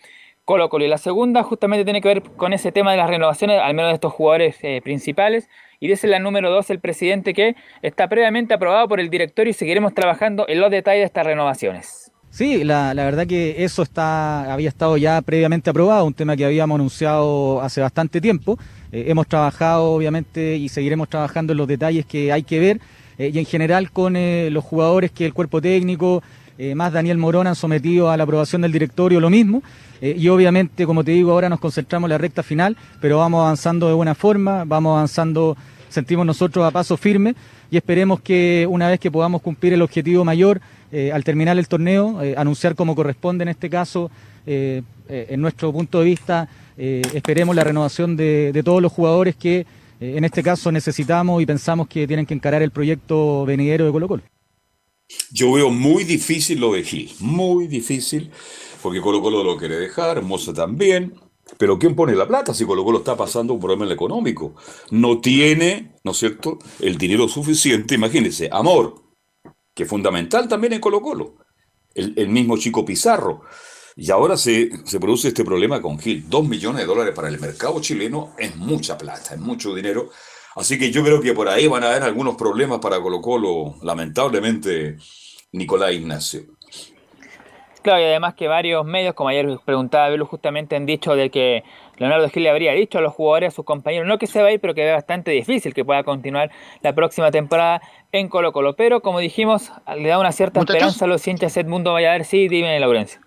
S3: Colo Colo. Y la segunda justamente tiene que ver con ese tema de las renovaciones, al menos de estos jugadores eh, principales. Y dice la número dos el presidente que está previamente aprobado por el directorio y seguiremos trabajando en los detalles de estas renovaciones.
S14: Sí, la, verdad que eso está, había estado ya previamente aprobado, un tema que habíamos anunciado hace bastante tiempo. Eh, hemos trabajado, obviamente, y seguiremos trabajando en los detalles que hay que ver, eh, y en general con eh, los jugadores que el cuerpo técnico, más Daniel Morón, han sometido a la aprobación del directorio lo mismo. y obviamente, como te digo, ahora nos concentramos en la recta final, pero vamos avanzando de buena forma, vamos avanzando, sentimos nosotros a paso firme, y esperemos que una vez que podamos cumplir el objetivo mayor, eh, al terminar el torneo, eh, anunciar como corresponde en este caso, eh, en nuestro punto de vista, esperemos la renovación de, todos los jugadores que en este caso necesitamos y pensamos que tienen que encarar el proyecto venidero de Colo Colo.
S2: Yo veo muy difícil lo de Gil, muy difícil, porque Colo Colo lo quiere dejar, Moza también, pero ¿quién pone la plata si Colo Colo está pasando un problema económico? No tiene, ¿no es cierto?, el dinero suficiente, imagínense, Amor, que fundamental también en Colo Colo. El, mismo Chico Pizarro. Y ahora se, se, produce este problema con Gil. Dos millones de dólares para el mercado chileno es mucha plata, es mucho dinero. Así que yo creo que por ahí van a haber algunos problemas para Colo Colo, lamentablemente, Nicolás Ignacio.
S3: Claro, y además que varios medios, como ayer preguntaba Belu, justamente han dicho de que Leonardo Gil le habría dicho a los jugadores, a sus compañeros, no que se va a ir, pero que es bastante difícil que pueda continuar la próxima temporada en Colo Colo. Pero como dijimos, le da una cierta esperanza a los hinchas Edmundo Valladares. Sí, dime, Laurencio.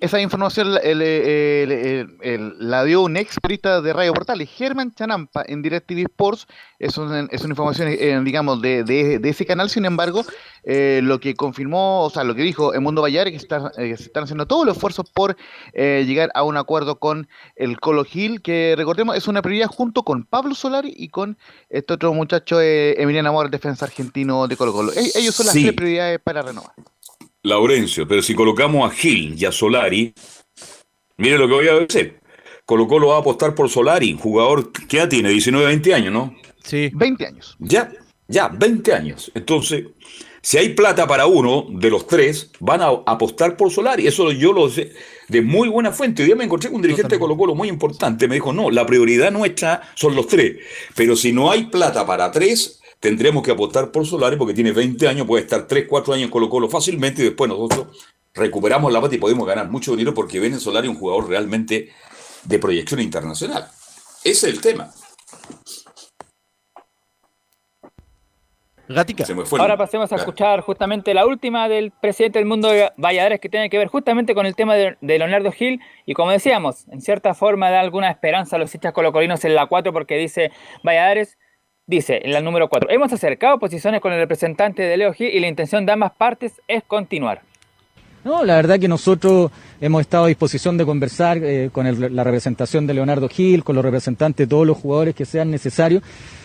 S6: Esa información la dio un ex de Radio Portales, Germán Chanampa, en DirecTV Sports. Es, una, es una información, eh, digamos, de, de, ese canal. Sin embargo, eh, lo que confirmó, o sea, lo que dijo el Mundo Vallares, que está, eh, se están haciendo todos los esfuerzos por llegar a un acuerdo con el Colo Gil, que recordemos es una prioridad junto con Pablo Solari y con este otro muchacho, Emiliano Amor, defensa argentino de Colo Colo. E, ellos son las tres prioridades para renovar.
S2: Laurencio, pero si colocamos a Gil y a Solari, mire lo que voy a decir. Colo Colo va a apostar por Solari, jugador que ya tiene 19, 20 años, ¿no?
S6: Sí. 20 años.
S2: Ya, ya, 20 años. Entonces, si hay plata para uno de los tres, van a apostar por Solari. Eso yo lo sé de muy buena fuente. Hoy día me encontré con un dirigente de Colo Colo muy importante. Me dijo, no, la prioridad nuestra son los tres. Pero si no hay plata para tres, tendremos que apostar por Solari porque tiene 20 años, puede estar 3, 4 años en Colo Colo fácilmente y después nosotros recuperamos la pata y podemos ganar mucho dinero porque ven en Solari un jugador realmente de proyección internacional. Ese es el tema.
S3: Gatica. Ahora pasemos a escuchar justamente la última del presidente del mundo de Valladares que tiene que ver justamente con el tema de, Leonardo Gil y como decíamos, en cierta forma da alguna esperanza a los hinchas colocolinos en la 4 porque dice Valladares Dice en la número 4, hemos acercado posiciones con el representante de Leo Gil y la intención de ambas partes es continuar.
S14: No, la verdad que nosotros hemos estado a disposición de conversar eh, con el- la representación de Leonardo Gil, con los representantes de todos los jugadores que sean necesarios.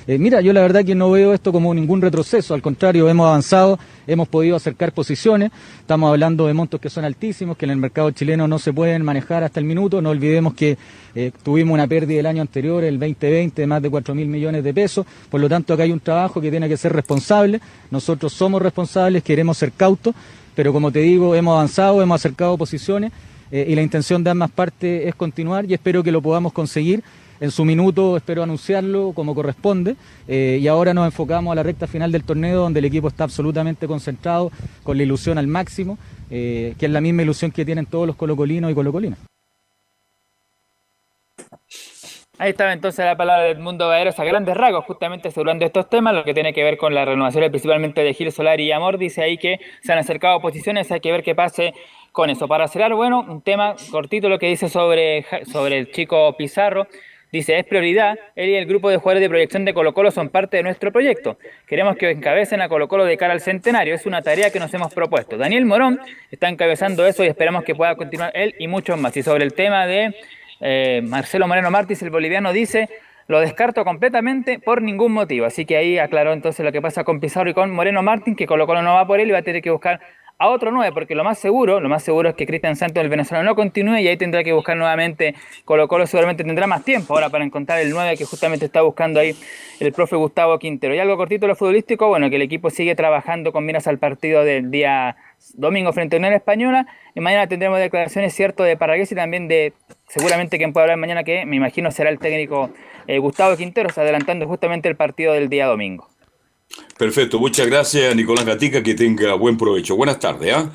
S14: Eh, mira, yo la verdad que no veo esto como ningún retroceso, al contrario, hemos avanzado, hemos podido acercar posiciones, estamos hablando de montos que son altísimos, que en el mercado chileno no se pueden manejar hasta el minuto, no olvidemos que eh, tuvimos una pérdida el año anterior, el 2020, de más de 4 mil millones de pesos, por lo tanto acá hay un trabajo que tiene que ser responsable, nosotros somos responsables, queremos ser cautos, pero como te digo, hemos avanzado, hemos acercado posiciones eh, y la intención de ambas partes es continuar y espero que lo podamos conseguir. En su minuto espero anunciarlo como corresponde eh, y ahora nos enfocamos a la recta final del torneo donde el equipo está absolutamente concentrado con la ilusión al máximo, eh, que es la misma ilusión que tienen todos los colocolinos y colocolinas.
S3: Ahí estaba entonces la palabra del mundo Baeros a grandes rasgos, justamente asegurando estos temas, lo que tiene que ver con la renovación principalmente de Gil Solari y Amor. Dice ahí que se han acercado posiciones, hay que ver qué pase con eso. Para cerrar, bueno, un tema cortito lo que dice sobre, sobre el chico Pizarro. Dice, es prioridad, él y el grupo de jugadores de proyección de Colo Colo son parte de nuestro proyecto. Queremos que encabecen a Colo Colo de cara al centenario, es una tarea que nos hemos propuesto. Daniel Morón está encabezando eso y esperamos que pueda continuar él y muchos más. Y sobre el tema de eh, Marcelo Moreno Martins, el boliviano, dice, lo descarto completamente por ningún motivo. Así que ahí aclaró entonces lo que pasa con Pizarro y con Moreno Martins, que Colo Colo no va por él y va a tener que buscar a otro 9, porque lo más seguro, lo más seguro es que Cristian Santos, el venezolano, no continúe y ahí tendrá que buscar nuevamente, Colo Colo seguramente tendrá más tiempo ahora para encontrar el 9 que justamente está buscando ahí el profe Gustavo Quintero. Y algo cortito lo futbolístico, bueno, que el equipo sigue trabajando con miras al partido del día domingo frente a Unión Española y mañana tendremos declaraciones, cierto, de Parragués y también de, seguramente quien puede hablar mañana que me imagino será el técnico eh, Gustavo Quinteros, adelantando justamente el partido del día domingo.
S2: Perfecto, muchas gracias Nicolás Gatica, que tenga buen provecho. Buenas tardes, ¿ah?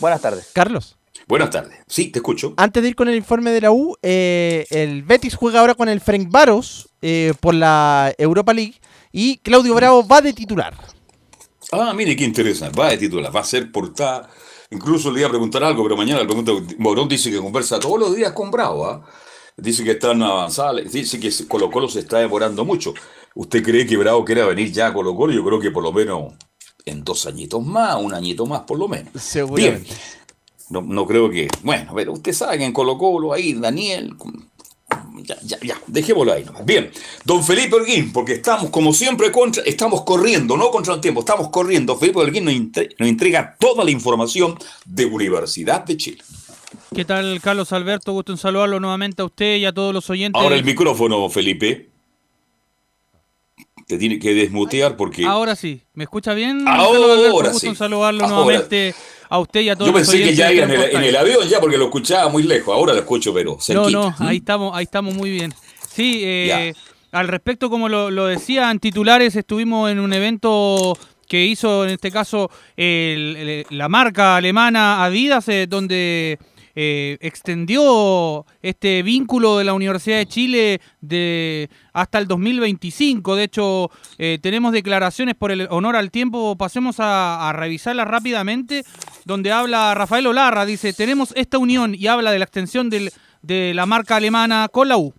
S3: Buenas tardes.
S7: Carlos.
S2: Buenas tardes. Sí, te escucho.
S7: Antes de ir con el informe de la U, eh, el Betis juega ahora con el Ferencváros eh, por la Europa League y Claudio Bravo va de titular.
S2: Ah, mire qué interesante. Va de titular, va a ser portada. Incluso le iba a preguntar algo, pero mañana le pregunto. Morón dice que conversa todos los días con Bravo. ¿ah? Dice que están avanzados. Dice que Colo Colo se está demorando mucho. ¿Usted cree que Bravo quiera venir ya a Colo Colo? Yo creo que por lo menos en dos añitos más, un añito más por lo menos.
S7: Seguramente.
S2: Bien. No, no creo que. Bueno, pero usted sabe que en Colo Colo, ahí Daniel. Ya, ya, ya, dejémoslo ahí nomás. Bien, don Felipe Holguín, porque estamos como siempre contra, estamos corriendo, no contra el tiempo, estamos corriendo. Felipe Holguín nos, entre- nos entrega toda la información de Universidad de Chile.
S4: ¿Qué tal, Carlos Alberto? Gusto en saludarlo nuevamente a usted y a todos los oyentes.
S2: Ahora el micrófono, Felipe. Te tiene que desmutear porque.
S4: Ahora sí, ¿me escucha bien?
S2: Ahora
S4: Alberto?
S2: Sí.
S4: en saludarlo
S2: Ahora.
S4: nuevamente a usted y a todos
S2: Yo
S4: los
S2: pensé que ya iba en el, en avión ya porque lo escuchaba muy lejos. Ahora lo escucho, pero
S4: No,
S2: cerquita.
S4: no, ahí estamos, ahí estamos muy bien. Sí, eh, al respecto, como lo, lo decían titulares, estuvimos en un evento que hizo en este caso el- el- la marca alemana Adidas, eh, donde eh, extendió este vínculo de la Universidad de Chile de hasta el 2025. De hecho, eh, tenemos declaraciones por el honor al tiempo. Pasemos a, revisarlas rápidamente, donde habla Rafael Olarra. Dice, tenemos esta unión y habla de la extensión de la marca alemana con la U.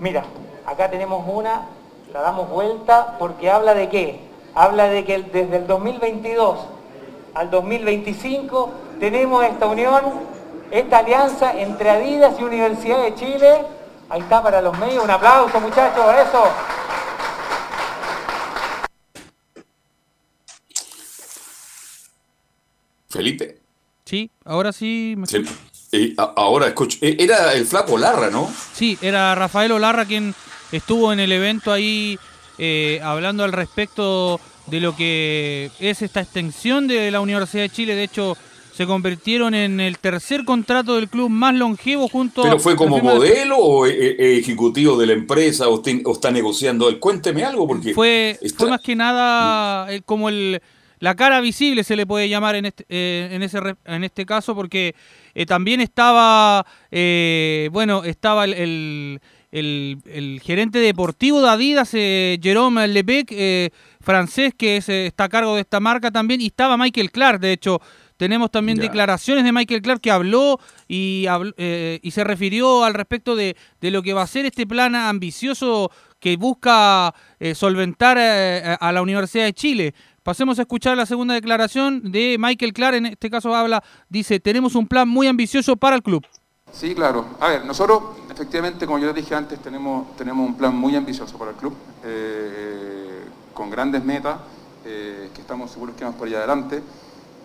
S15: Mira, acá tenemos una, la damos vuelta porque habla de qué? Habla de que desde el 2022 al 2025 tenemos esta unión, esta alianza entre Adidas y Universidad de Chile. Ahí está para los medios, un aplauso muchachos, eso.
S2: Felipe.
S4: Sí, ahora sí. me-
S2: eh, ahora escucho. eh, Era el flaco Larra, ¿no?
S4: Sí, era Rafael Olarra quien estuvo en el evento ahí eh, hablando al respecto de lo que es esta extensión de la Universidad de Chile. De hecho, se convirtieron en el tercer contrato del club más longevo junto
S2: ¿Pero fue como
S4: de-
S2: modelo o eh, eh, ejecutivo de la empresa o, está- o está negociando él? Cuénteme algo porque...
S4: Fue,
S2: está-
S4: fue más que nada eh, como el, la cara visible se le puede llamar en este, eh, en ese, en este caso porque eh, también estaba, eh, bueno, estaba el, el, el- el gerente deportivo de Adidas, eh, Jerome Lebec, eh, francés, que es, está a cargo de esta marca también, y estaba Michael Clark, de hecho. Tenemos también
S16: Ya.
S4: declaraciones de Michael Clark que habló y, eh, y se refirió al respecto de, de lo que va a ser este plan ambicioso que busca eh, solventar eh, a la Universidad de Chile. Pasemos a escuchar la segunda declaración de Michael Clark. En este caso habla, dice, tenemos un plan muy ambicioso para el club.
S16: Sí, claro. A ver, nosotros efectivamente, como yo les dije antes, tenemos, tenemos un plan muy ambicioso para el club, eh, con grandes metas, eh, que estamos seguros que vamos por allá adelante.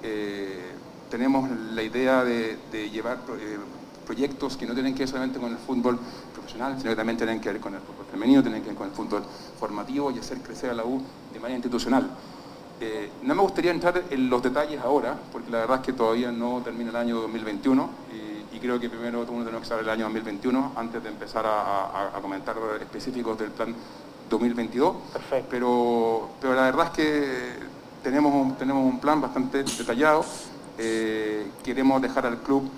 S16: Eh, tenemos la idea de, llevar proyectos que no tienen que ver solamente con el fútbol profesional, sino que también tienen que ver con el fútbol femenino, tienen que ver con el fútbol formativo y hacer crecer a la U de manera institucional. no me gustaría entrar en los detalles ahora, porque la verdad es que todavía no termina el año 2021 y creo que primero uno tenemos que saber el año 2021 antes de empezar a, comentar específicos del plan 2022. Perfecto. Pero, pero la verdad es que tenemos un, tenemos un plan bastante detallado. Eh, queremos dejar al club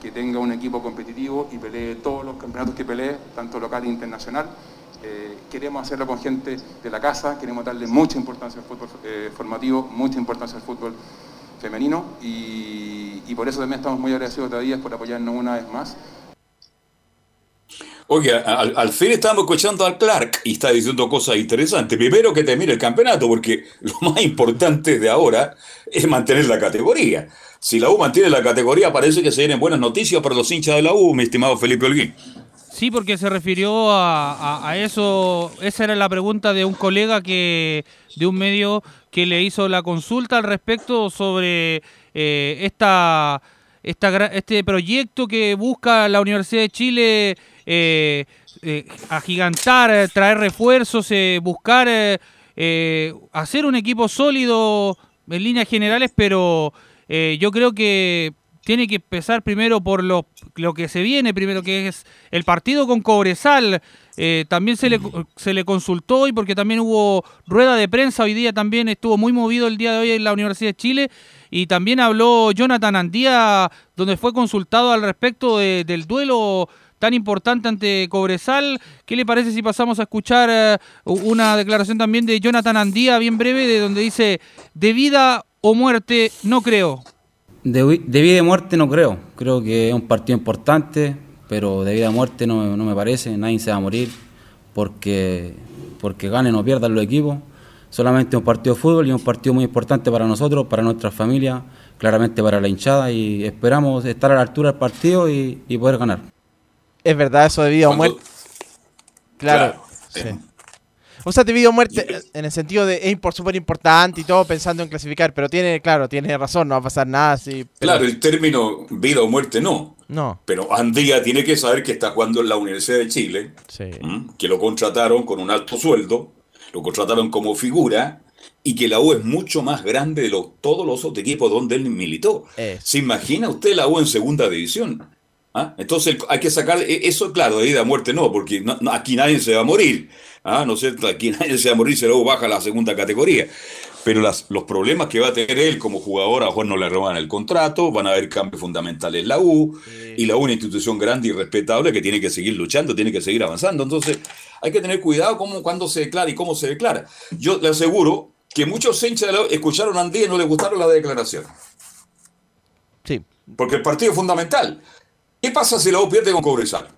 S16: que tenga un equipo competitivo y pelee todos los campeonatos que pelee, tanto local e internacional. Eh, queremos hacerlo con gente de la casa, queremos darle mucha importancia al fútbol eh, formativo, mucha importancia al fútbol femenino y, por eso también estamos muy agradecidos todavía por apoyarnos una vez más.
S2: Oye, al, fin estamos escuchando al Clark y está diciendo cosas interesantes. Primero que termine el campeonato, porque lo más importante de ahora es mantener la categoría. Si la U mantiene la categoría, parece que se vienen buenas noticias para los hinchas de la U, mi estimado Felipe Holguín.
S4: Sí, porque se refirió a, eso. Esa era la pregunta de un colega que de un medio que le hizo la consulta al respecto sobre eh, esta, este proyecto que busca la Universidad de Chile eh, eh, agigantar, traer refuerzos, buscar hacer un equipo sólido en líneas generales, pero yo creo que tiene que empezar primero por lo, lo que se viene, primero que es el partido con Cobresal. Eh, también se le, se le consultó y porque también hubo rueda de prensa hoy día, también estuvo muy movido el día de hoy en la Universidad de Chile y también habló Jonathan Andía, donde fue consultado al respecto del duelo tan importante ante Cobresal. ¿Qué le parece si pasamos a escuchar eh, una declaración también de Jonathan Andía, bien breve, de donde dice, de vida o muerte, no creo?
S17: De, vida o muerte no creo, creo que es un partido importante, pero de vida a muerte no, me parece, nadie se va a morir porque, porque ganen o pierdan los equipos. Solamente un partido de fútbol y un partido muy importante para nosotros, para nuestra familia, claramente para la hinchada y esperamos estar a la altura del partido y, poder ganar.
S7: Es verdad eso de vida o muerte. Claro. O sea, de vida o muerte en el sentido de es súper importante y todo pensando en clasificar, pero tiene, claro, tiene razón, no va a pasar nada así.
S2: Claro, el término vida o muerte no.
S7: No.
S2: Pero Andía tiene que saber que está jugando en la Universidad de Chile, que lo contrataron con un alto sueldo, lo contrataron como figura y que la U es mucho más grande de todos los otros equipos donde él militó. ¿Se imagina usted la U en segunda división? ¿Ah? Entonces hay que sacar e, eso, claro, de vida a muerte no, porque aquí nadie se va a morir. ¿ah? ¿No sé, Aquí nadie se va a morir, se luego baja a la segunda categoría. Pero las, los problemas que va a tener él como jugador, a Juan no le roban el contrato, van a haber cambios fundamentales en la U, y la U una institución grande y respetable que tiene que seguir luchando, tiene que seguir avanzando. Entonces hay que tener cuidado cómo, cuando se declara y cómo se declara. Yo le aseguro que muchos hinchas escucharon a Andí y no les gustaron la declaración.
S7: Sí.
S2: Porque el partido es fundamental. ¿Qué pasa si la U pierde con Cobresal?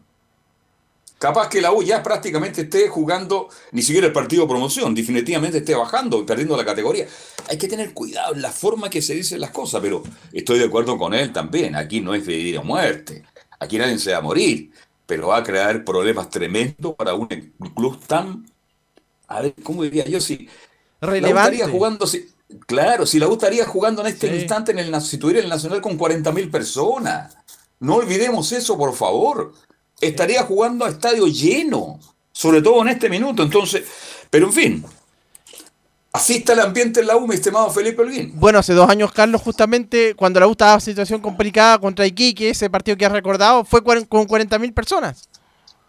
S2: Capaz que la U ya prácticamente esté jugando ni siquiera el partido de promoción, definitivamente esté bajando y perdiendo la categoría. Hay que tener cuidado en la forma que se dicen las cosas, pero estoy de acuerdo con él también. Aquí no es vida o muerte, aquí nadie se va a morir, pero va a crear problemas tremendos para un club tan. A ver, ¿cómo diría yo? Si
S7: relevante.
S2: La jugando, si, claro, si la U estaría jugando en este instante en el, si tuviera el Nacional con 40.000 personas. No olvidemos eso, por favor. Estaría jugando a estadio lleno, sobre todo en este minuto. Entonces, pero en fin, Así está el ambiente en la U, estimado Felipe Holguín.
S7: Bueno, hace dos años, Carlos, justamente cuando la U estaba en situación complicada contra Iquique, ese partido que has recordado, fue con 40.000 personas.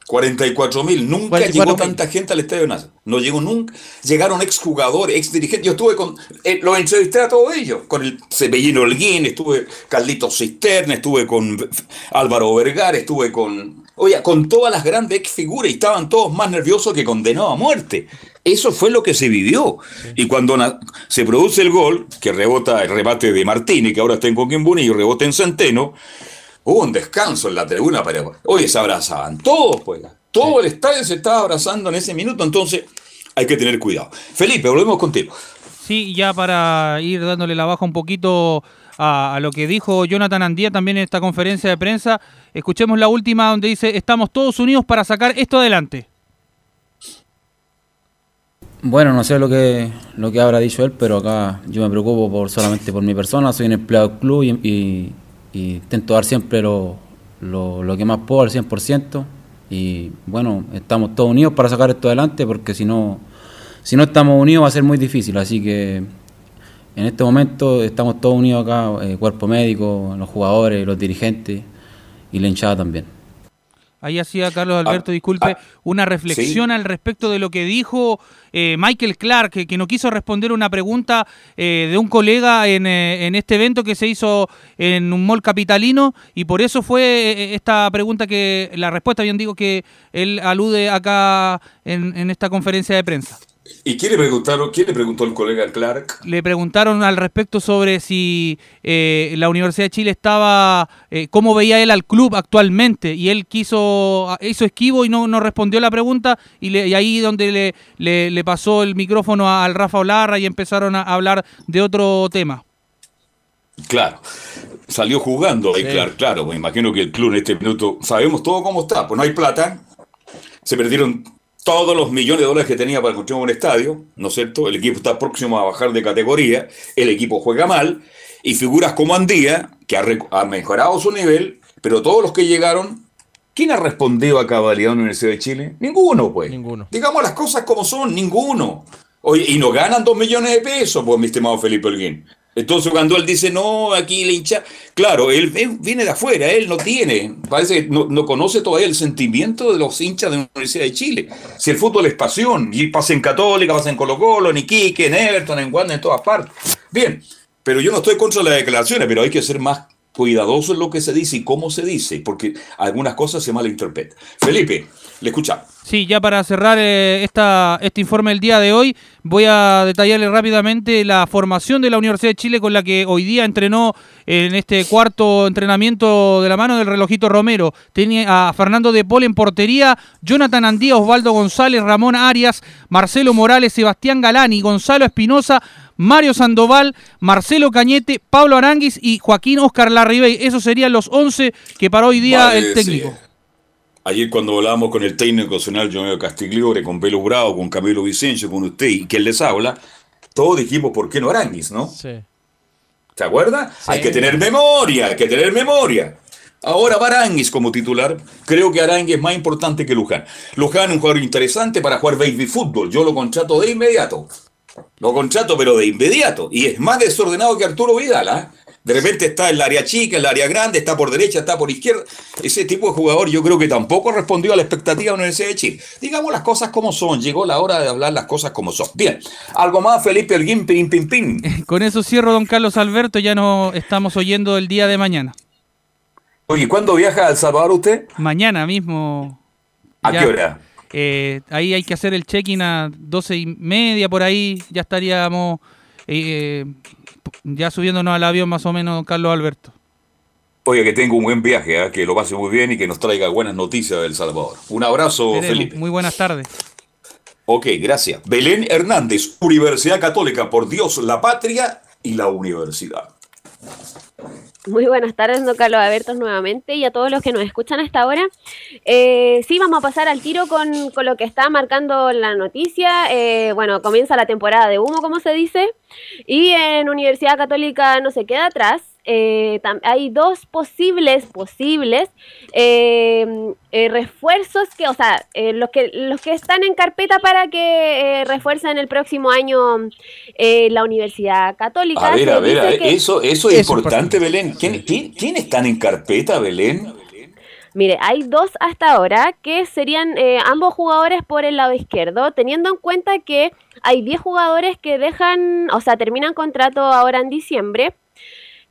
S2: 44 mil. Nunca llegó tanta gente al Estadio Nacional. No llegó nunca. Llegaron exjugadores, exdirigentes. Yo estuve con. Eh, los entrevisté a todos ellos. Con el Cepellino Holguín, estuve Carlitos Cisterna, estuve con Álvaro Vergara, estuve con. Oye, con todas las grandes ex figuras y estaban todos más nerviosos que condenados a muerte. Eso fue lo que se vivió. Y cuando se produce el gol, que rebota el rebate de Martini, que ahora está en Coquimbo y rebota en Centeno, Hubo un descanso en la tribuna para. Oye, se abrazaban todos, pues. Todo el estadio se estaba abrazando en ese minuto, entonces hay que tener cuidado. Felipe, volvemos contigo.
S4: Sí, ya para ir dándole la baja un poquito a, a lo que dijo Jonathan Andía también en esta conferencia de prensa, escuchemos la última donde dice, estamos todos unidos para sacar esto adelante.
S17: Bueno, no sé lo que, lo que habrá dicho él, pero acá yo me preocupo por solamente por mi persona, soy un empleado del club y, y- y intento dar siempre lo, lo, lo que más puedo al 100%. Y bueno, estamos todos unidos para sacar esto adelante, porque si no, si no estamos unidos va a ser muy difícil. Así que en este momento estamos todos unidos acá, eh, cuerpo médico, los jugadores, los dirigentes y la hinchada también.
S4: Ahí hacía Carlos Alberto, disculpe, una reflexión al respecto de lo que dijo eh, Michael Clark, que, que no quiso responder una pregunta eh, de un colega en, eh, en este evento que se hizo en un mall capitalino y por eso fue eh, esta pregunta que, la respuesta bien digo que él alude acá en, en esta conferencia de prensa.
S2: ¿Y quién le, preguntaron, quién le preguntó el colega Clark?
S4: Le preguntaron al respecto sobre si eh, la Universidad de Chile estaba, eh, cómo veía él al club actualmente, y él quiso, hizo esquivo y no, no respondió la pregunta, y, le- y ahí donde le, le- le pasó el micrófono al Rafa Olarra y empezaron a hablar de otro tema.
S2: Claro. Salió jugando ahí,
S4: Sí.
S2: claro, claro. Me imagino que el club en este minuto, sabemos todo cómo está, pues no hay plata. Se perdieron todos los millones de dólares que tenía para construir un estadio, ¿no es cierto? El equipo está próximo a bajar de categoría, el equipo juega mal, y figuras como Andía, que ha, mejorado su nivel, pero todos los que llegaron, ¿quién ha respondido a cabalidad en la Universidad de Chile? Ninguno, pues.
S7: Ninguno.
S2: Digamos las cosas como son, ninguno. Oye, y no ganan dos millones de pesos, pues, mi estimado Felipe Holguín. Entonces, cuando él dice, no, aquí la hincha. Claro, él, viene de afuera, él no tiene. Parece que no, no conoce todavía el sentimiento de los hinchas de la Universidad de Chile. Si el fútbol es pasión, y pasa en Católica, pasa en Colo-Colo, en Iquique, en Everton, en Wanda, en todas partes. Bien, pero yo no estoy contra las declaraciones, pero hay que ser más cuidadoso en lo que se dice y cómo se dice, porque algunas cosas se malinterpretan. Felipe, le escuchamos.
S4: Sí, ya para cerrar eh, esta, este informe del día de hoy, voy a detallarle rápidamente la formación de la Universidad de Chile con la que hoy día entrenó en este cuarto entrenamiento de la mano del relojito Romero. Tiene a Fernando de Paul en portería, Jonathan Andía, Osvaldo González, Ramón Arias, Marcelo Morales, Sebastián Galani, Gonzalo Espinosa, Mario Sandoval, Marcelo Cañete, Pablo Aranguis y Joaquín Oscar Larribey. Esos serían los 11 que para hoy día
S2: Vale,
S4: el técnico.
S2: sí. Ayer cuando hablábamos con el técnico nacional Jomeo Castigliore, con Pelo Bravo, con Camilo Vicencio, con usted y quien les habla, todos dijimos, ¿por qué no Aranguis, no?
S7: Sí.
S2: ¿Se acuerda? Hay que tener memoria, hay que tener memoria. Ahora va Aranguis como titular. Creo que Aranguis es más importante que Luján. Luján es un jugador interesante para jugar baby fútbol. Yo lo contrato de inmediato. Lo contrato, pero de inmediato. Y es más desordenado que Arturo Vidal. ¿ah? De repente está en el área chica, en el área grande, está por derecha, está por izquierda. Ese tipo de jugador yo creo que tampoco respondió a la expectativa de la Universidad de Chile. Digamos las cosas como son. Llegó la hora de hablar las cosas como son. Bien. Algo más, Felipe Alguín, pim, pim, pim.
S4: Con eso cierro, don Carlos Alberto, ya no estamos oyendo el día de mañana.
S2: Oye, ¿cuándo viaja a El Salvador usted?
S4: Mañana mismo.
S2: ¿A
S4: ya,
S2: qué hora?
S4: Eh, ahí hay que hacer el check-in a 12 y media, por ahí ya estaríamos eh, ya subiéndonos al avión más o menos, Carlos Alberto.
S2: Oye, que tenga un buen viaje, que lo pase muy bien y que nos traiga buenas noticias de El Salvador. Un abrazo. Felipe.
S4: Muy buenas tardes.
S2: Ok, gracias. Belén Hernández, Universidad Católica, por Dios, la patria y la universidad.
S5: Muy buenas tardes, don Carlos Albertos, nuevamente y a todos los que nos escuchan hasta ahora. Eh, sí, vamos a pasar al tiro con, con lo que está marcando la noticia. Eh, bueno, comienza la temporada de humo, como se dice, y en Universidad Católica no se queda atrás. Eh, hay dos posibles, posibles eh, eh, refuerzos que, o sea, eh, los que los que están en carpeta para que eh, refuercen el próximo año eh, la Universidad Católica.
S2: A ver, a ver, a ver,
S5: que-
S2: eso, eso es importante, Belén. ¿Quién, quién, quién están en carpeta, Belén?
S5: Mire, hay dos hasta ahora que serían eh, ambos jugadores por el lado izquierdo, teniendo en cuenta que hay 10 jugadores que dejan, o sea, terminan contrato ahora en diciembre.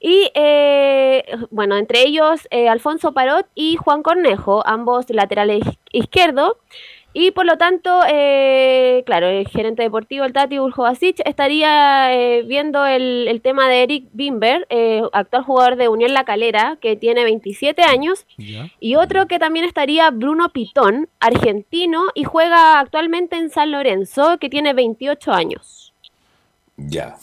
S5: Y eh, bueno, entre ellos eh, Alfonso Parot y Juan Cornejo, ambos laterales izquierdo. Y por lo tanto, eh, claro, el gerente deportivo, el Tati Urjovasic, estaría eh, viendo el, el tema de Eric Bimber, eh, actual jugador de Unión La Calera, que tiene 27 años. Y otro que también estaría Bruno Pitón, argentino, y juega actualmente en San Lorenzo, que tiene 28 años.
S2: Ya.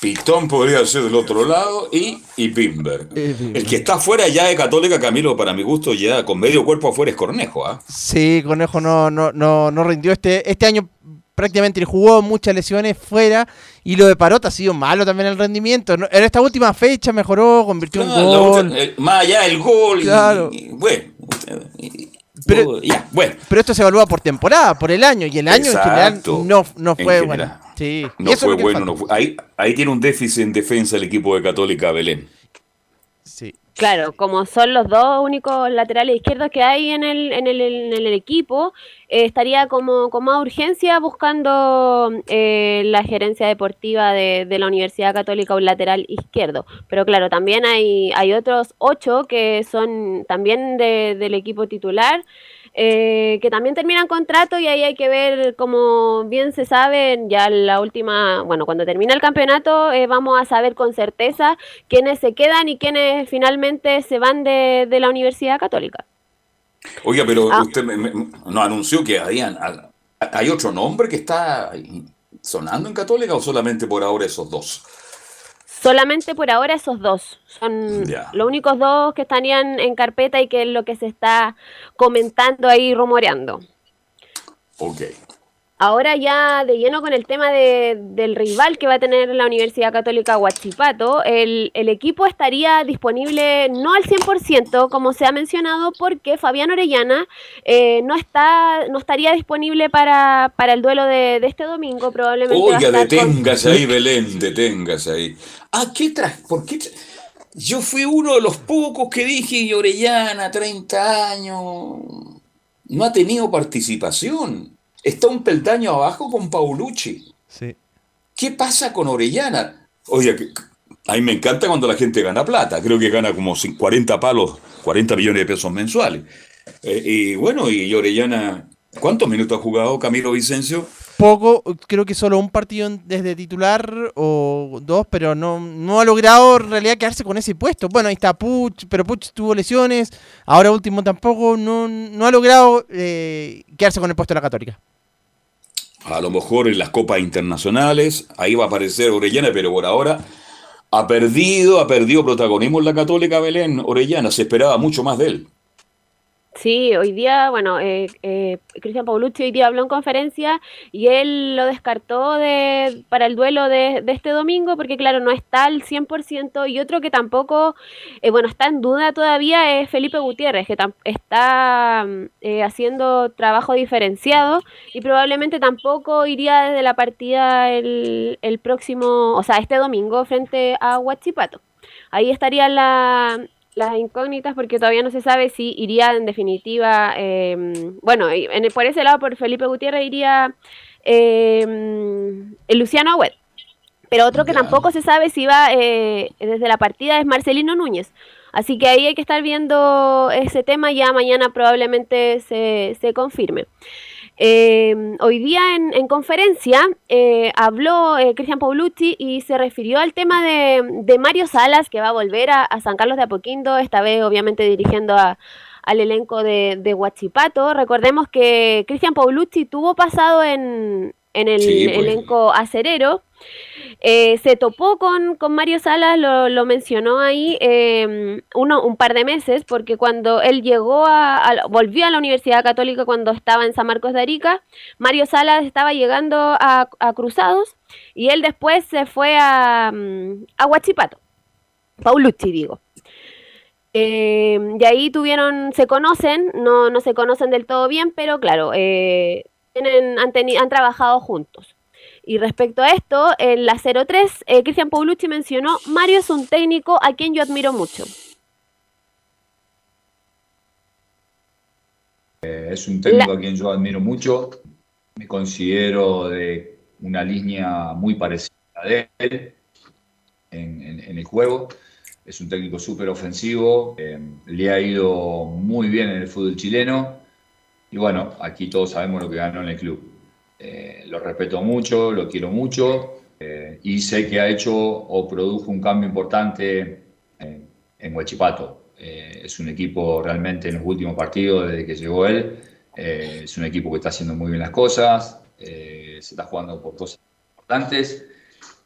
S2: Pitón podría ser del otro lado y, y Bimber. El que está afuera ya de Católica, Camilo, para mi gusto, ya con medio cuerpo afuera es Cornejo, ¿ah?
S7: Sí, Cornejo no, no, no, no rindió este, este año prácticamente jugó muchas lesiones fuera y lo de Parota ha sido malo también el rendimiento. En esta última fecha mejoró, convirtió en gol.
S2: eh, más allá del gol.
S7: Claro.
S2: y, bueno,
S7: Pero,
S2: ya, bueno.
S7: pero esto se evalúa por temporada, por el año, y el año en general no, no
S2: En
S7: fue
S2: general.
S7: bueno. Sí,
S2: No fue bueno. no fue- ahí, ahí tiene un déficit en defensa el equipo de Católica Belén.
S7: Sí.
S5: Claro, como son los dos únicos laterales izquierdos que hay en el, en el, en el equipo, eh, estaría como con más urgencia buscando eh, la gerencia deportiva de, de la Universidad Católica un lateral izquierdo. Pero claro, también hay, hay otros ocho que son también de- del equipo titular. Eh, que también terminan contrato y ahí hay que ver, como bien se sabe, ya la última, bueno, cuando termina el campeonato eh, vamos a saber con certeza quiénes se quedan y quiénes finalmente se van de, de la Universidad Católica.
S2: Oiga, pero
S5: Ah.
S2: usted me- me- nos anunció que habían, hay otro nombre que está sonando en Católica o solamente por ahora esos dos.
S5: Solamente por ahora esos dos. Son los únicos dos que estarían en carpeta y que es lo que se está comentando ahí, rumoreando.
S2: Ok.
S5: Ahora ya de lleno con el tema de- del rival que va a tener la Universidad Católica Huachipato, el, el equipo estaría disponible no al 100% como se ha mencionado porque Fabián Orellana eh, no está no estaría disponible para, para el duelo de, de este domingo probablemente a
S2: Oiga,
S5: con-
S2: deténgase ahí, Belén, deténgase ahí. Ah, ¿qué ¿Por qué? tra- Yo fui uno de los pocos que dije y Orellana, 30 años, no ha tenido participación. Está un peldaño abajo con Paulucci.
S7: Sí.
S2: ¿Qué pasa con Orellana? Oye, que- a mí me encanta cuando la gente gana plata. Creo que gana como cin- 40 palos, 40 millones de pesos mensuales. Eh, y bueno, y Orellana, ¿cuántos minutos ha jugado Camilo Vicencio?
S7: Poco, creo que solo un partido desde titular o dos, pero no, no ha logrado en realidad quedarse con ese puesto. Bueno, ahí está Puch, pero Puch tuvo lesiones, ahora último tampoco, no, no ha logrado eh, quedarse con el puesto de la Católica.
S2: A lo mejor en las copas internacionales, ahí va a aparecer Orellana, pero por ahora ha perdido, ha perdido protagonismo en la Católica Belén. Orellana, se esperaba mucho más de él.
S5: Sí, hoy día, bueno, eh, eh, Cristian Paulucci hoy día habló en conferencia y él lo descartó de, para el duelo de, de este domingo porque, claro, no está al 100% y otro que tampoco, eh, bueno, está en duda todavía es Felipe Gutiérrez, que está mm, eh, haciendo trabajo diferenciado y probablemente tampoco iría desde la partida el, el próximo, o sea, este domingo frente a Huachipato. Ahí estaría la, las incógnitas porque todavía no se sabe si iría en definitiva, eh, bueno, en- por ese lado por Felipe Gutiérrez iría eh, el Luciano Agüed. Pero otro que tampoco se sabe si va eh, desde la partida es Marcelino Núñez. Así que ahí hay que estar viendo ese tema, ya mañana probablemente se, se confirme. Eh, hoy día en, en conferencia eh, habló eh, Cristian Paulucci y se refirió al tema de, de Mario Salas, que va a volver a, a San Carlos de Apoquindo, esta vez obviamente dirigiendo a- al elenco de, de Huachipato. Recordemos que Cristian Paulucci tuvo pasado en, en el
S18: Sí, pues.
S5: elenco acerero. Eh, se topó con, con Mario Salas, lo, lo mencionó ahí eh, uno, un par de meses, porque cuando él llegó a, volvió a la Universidad Católica cuando estaba en San Marcos de Arica, Mario Salas estaba llegando a, a Cruzados y él después se fue a, mm, a Huachipato, Paulucci digo. Eh, y ahí tuvieron, se conocen, no, no se conocen del todo bien, pero claro, eh, tienen, han, han trabajado juntos. Y respecto a esto, en la 03, eh, Cristian Paulucci mencionó, Mario es un técnico a quien yo admiro mucho.
S18: Eh, es un técnico
S5: La-
S18: a quien yo admiro mucho. Me considero de una línea muy parecida a de él en, en- en el juego. Es un técnico súper ofensivo. eh, le ha ido muy bien en el fútbol chileno. Y bueno, aquí todos sabemos lo que ganó en el club. Eh, lo respeto mucho, lo quiero mucho. eh, y sé que ha hecho o produjo un cambio importante en, en Huachipato. Eh, es un equipo realmente en los últimos partidos, desde que llegó él, eh, es un equipo que está haciendo muy bien las cosas, eh, se está jugando por cosas importantes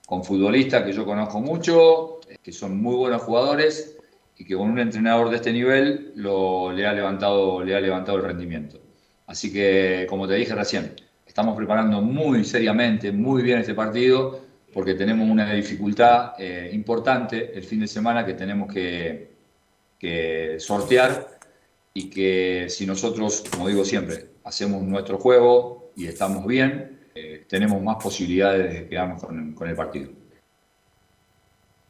S18: con futbolistas que yo conozco mucho, que son muy buenos jugadores y que con un entrenador de este nivel lo, le, ha levantado, le ha levantado el rendimiento. Así que, como te dije recién, estamos preparando muy seriamente, muy bien este partido, porque tenemos una dificultad eh, importante el fin de semana que tenemos que, que sortear y que si nosotros, como digo siempre, hacemos nuestro juego y estamos bien, eh, tenemos más posibilidades de quedarnos con, con el partido.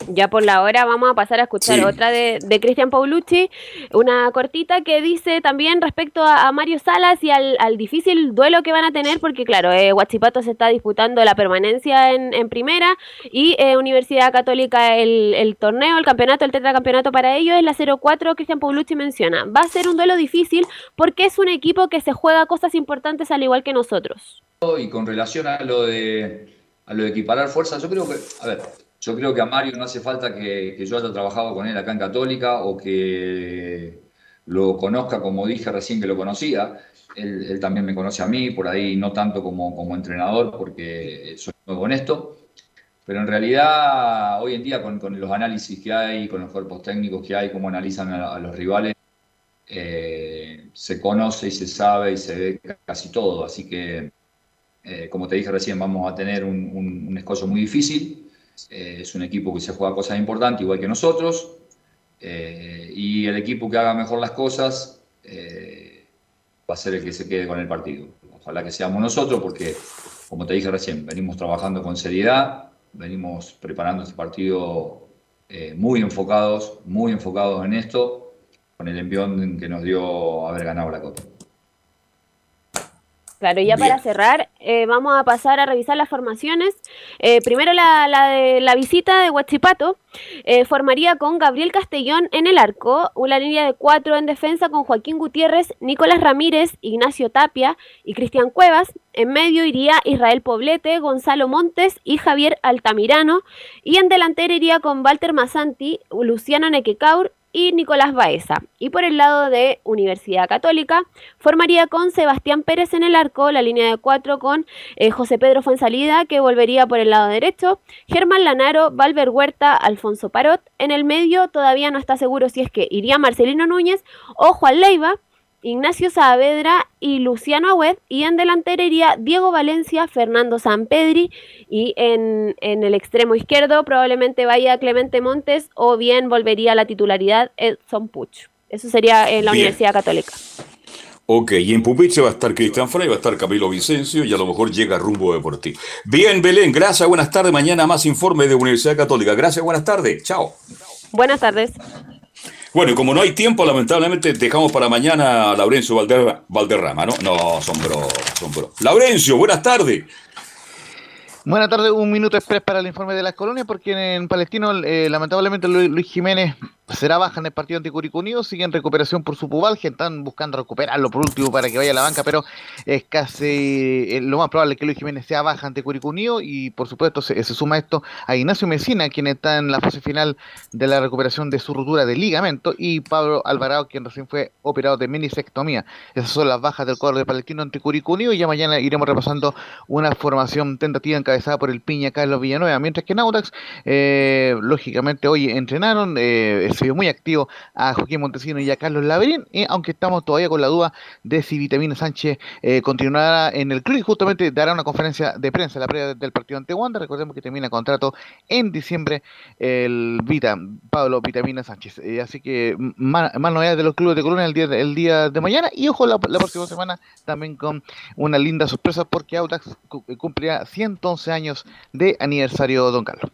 S5: Ya por la hora vamos a pasar a escuchar
S2: Sí.
S5: otra de, de Cristian Paulucci, una cortita que dice también respecto a, a Mario Salas y al, al difícil duelo que van a tener, porque claro, eh, Huachipato se está disputando la permanencia en, en primera y eh, Universidad Católica el, el torneo, el campeonato, el tetracampeonato para ellos es la 0-4, Cristian Paulucci menciona. Va a ser un duelo difícil porque es un equipo que se juega cosas importantes al igual que nosotros.
S18: Y con relación a lo de, a lo de equiparar fuerzas, yo creo que, a ver, yo creo que a Mario no hace falta que, que yo haya trabajado con él acá en Católica o que lo conozca como dije recién que lo conocía. Él, él también me conoce a mí, por ahí no tanto como, como entrenador, porque soy nuevo en esto. Pero en realidad, hoy en día, con, con los análisis que hay, con los cuerpos técnicos que hay, cómo analizan a, a los rivales, eh, se conoce y se sabe y se ve casi todo. Así que, eh, como te dije recién, vamos a tener un, un, un escollo muy difícil. Eh, es un equipo que se juega cosas importantes, igual que nosotros. Eh, y el equipo que haga mejor las cosas eh, va a ser el que se quede con el partido. Ojalá que seamos nosotros, porque, como te dije recién, venimos trabajando con seriedad, venimos preparando este partido muy enfocados, muy enfocados en esto, con el envión que nos dio haber ganado la Copa.
S5: Claro, ya
S18: Bien.
S5: para cerrar, eh, vamos a pasar a revisar las formaciones. Eh, primero la, la visita de Huachipato eh, formaría con Gabriel Castellón en el arco, una línea de cuatro en defensa con Joaquín Gutiérrez, Nicolás Ramírez, Ignacio Tapia y Cristian Cuevas. En medio iría Israel Poblete, Gonzalo Montes y Javier Altamirano. Y en delantera iría con Walter Masanti, Luciano Nequecaur y Nicolás Baeza. Y por el lado de Universidad Católica, formaría con Sebastián Pérez en el arco, la línea de cuatro con eh, José Pedro Fuensalida, que volvería por el lado derecho, Germán Lanaro, Valver Huerta, Alfonso Parot. En el medio todavía no está seguro si es que iría Marcelino Núñez o Juan Leiva. Ignacio Saavedra y Luciano Agüed, y en delantera iría Diego Valencia, Fernando Sampedri, y en, en el extremo izquierdo probablemente vaya Clemente Montes, o bien volvería a la titularidad Edson Puch. Eso sería en la
S2: Bien.
S5: Universidad Católica.
S2: Ok, y en Pupiche va a estar Cristian Frey, va a estar Camilo Vicencio y a lo mejor llega rumbo deportivo. Bien, Belén, gracias, buenas tardes. Mañana más informe de Universidad Católica. Gracias, buenas tardes. Chao.
S5: Buenas tardes.
S2: Bueno, y como no hay tiempo, lamentablemente dejamos para mañana a Laurencio Valder- Valderrama, ¿no? No, son bro. Laurencio, buenas tardes.
S6: Buenas tardes, un minuto express para el informe de las colonias, porque en Palestino, eh, lamentablemente, Lu- Luis Jiménez será baja en el partido ante Curicó sigue en recuperación por su pubalgia, están buscando recuperarlo por último para que vaya a la banca, pero es casi eh, lo más probable que Luis Jiménez sea baja ante Curicó Unido, y por supuesto se, se suma esto a Ignacio Mesina, quien está en la fase final de la recuperación de su rotura de ligamento, y Pablo Alvarado, quien recién fue operado de minisectomía. Esas son las bajas del cuadro de Palestino ante Curicó y ya mañana iremos repasando una formación tentativa encabezada por el Piña Carlos Villanueva, mientras que en Audax, eh, lógicamente hoy entrenaron, eh, se vio muy activo a Joaquín Montesino y a Carlos Laverín, y aunque estamos todavía con la duda de si Vitamina Sánchez eh, continuará en el club, y justamente dará una conferencia de prensa la previa del partido ante Wanda, recordemos que termina contrato en diciembre el Vita, Pablo Vitamina Sánchez, Eh, así que más, más novedades de los clubes de Colonia el día, el día de mañana, y ojo la, la próxima semana también con una linda sorpresa porque Audax cu- cumplirá 111 años de aniversario, don Carlos.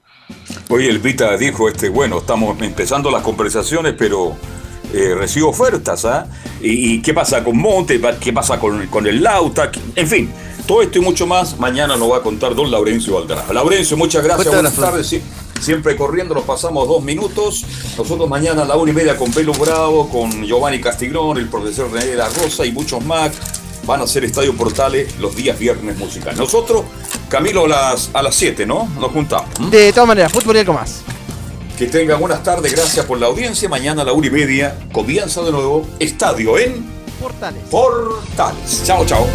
S2: Oye, el Vita dijo, este, bueno, estamos empezando las conversaciones, pero eh, recibo ofertas, ¿ah? ¿Y, y qué pasa con Monte? ¿Qué pasa con, con el Lauta? En fin, todo esto y mucho más, mañana nos va a contar don Laurencio Valderrama. Laurencio, muchas gracias, buenas tardes. Sí, siempre corriendo, nos pasamos dos minutos. Nosotros mañana a la una y media con Pelo Bravo, con Giovanni Castigrón, el profesor René de la Rosa y muchos más. Van a ser Estadio Portales los días viernes musicales. Nosotros, Camilo, a las, a las 7, ¿no? Nos juntamos.
S7: De todas maneras, fútbol y algo más.
S2: Que tengan buenas tardes, gracias por la audiencia. Mañana a la una y media comienza de nuevo Estadio en
S7: Portales.
S2: Portales. Chao, chao.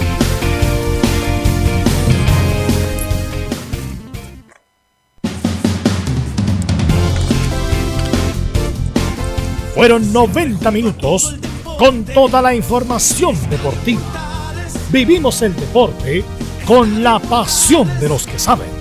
S1: Fueron 90 minutos con toda la información deportiva. Vivimos el deporte con la pasión de los que saben.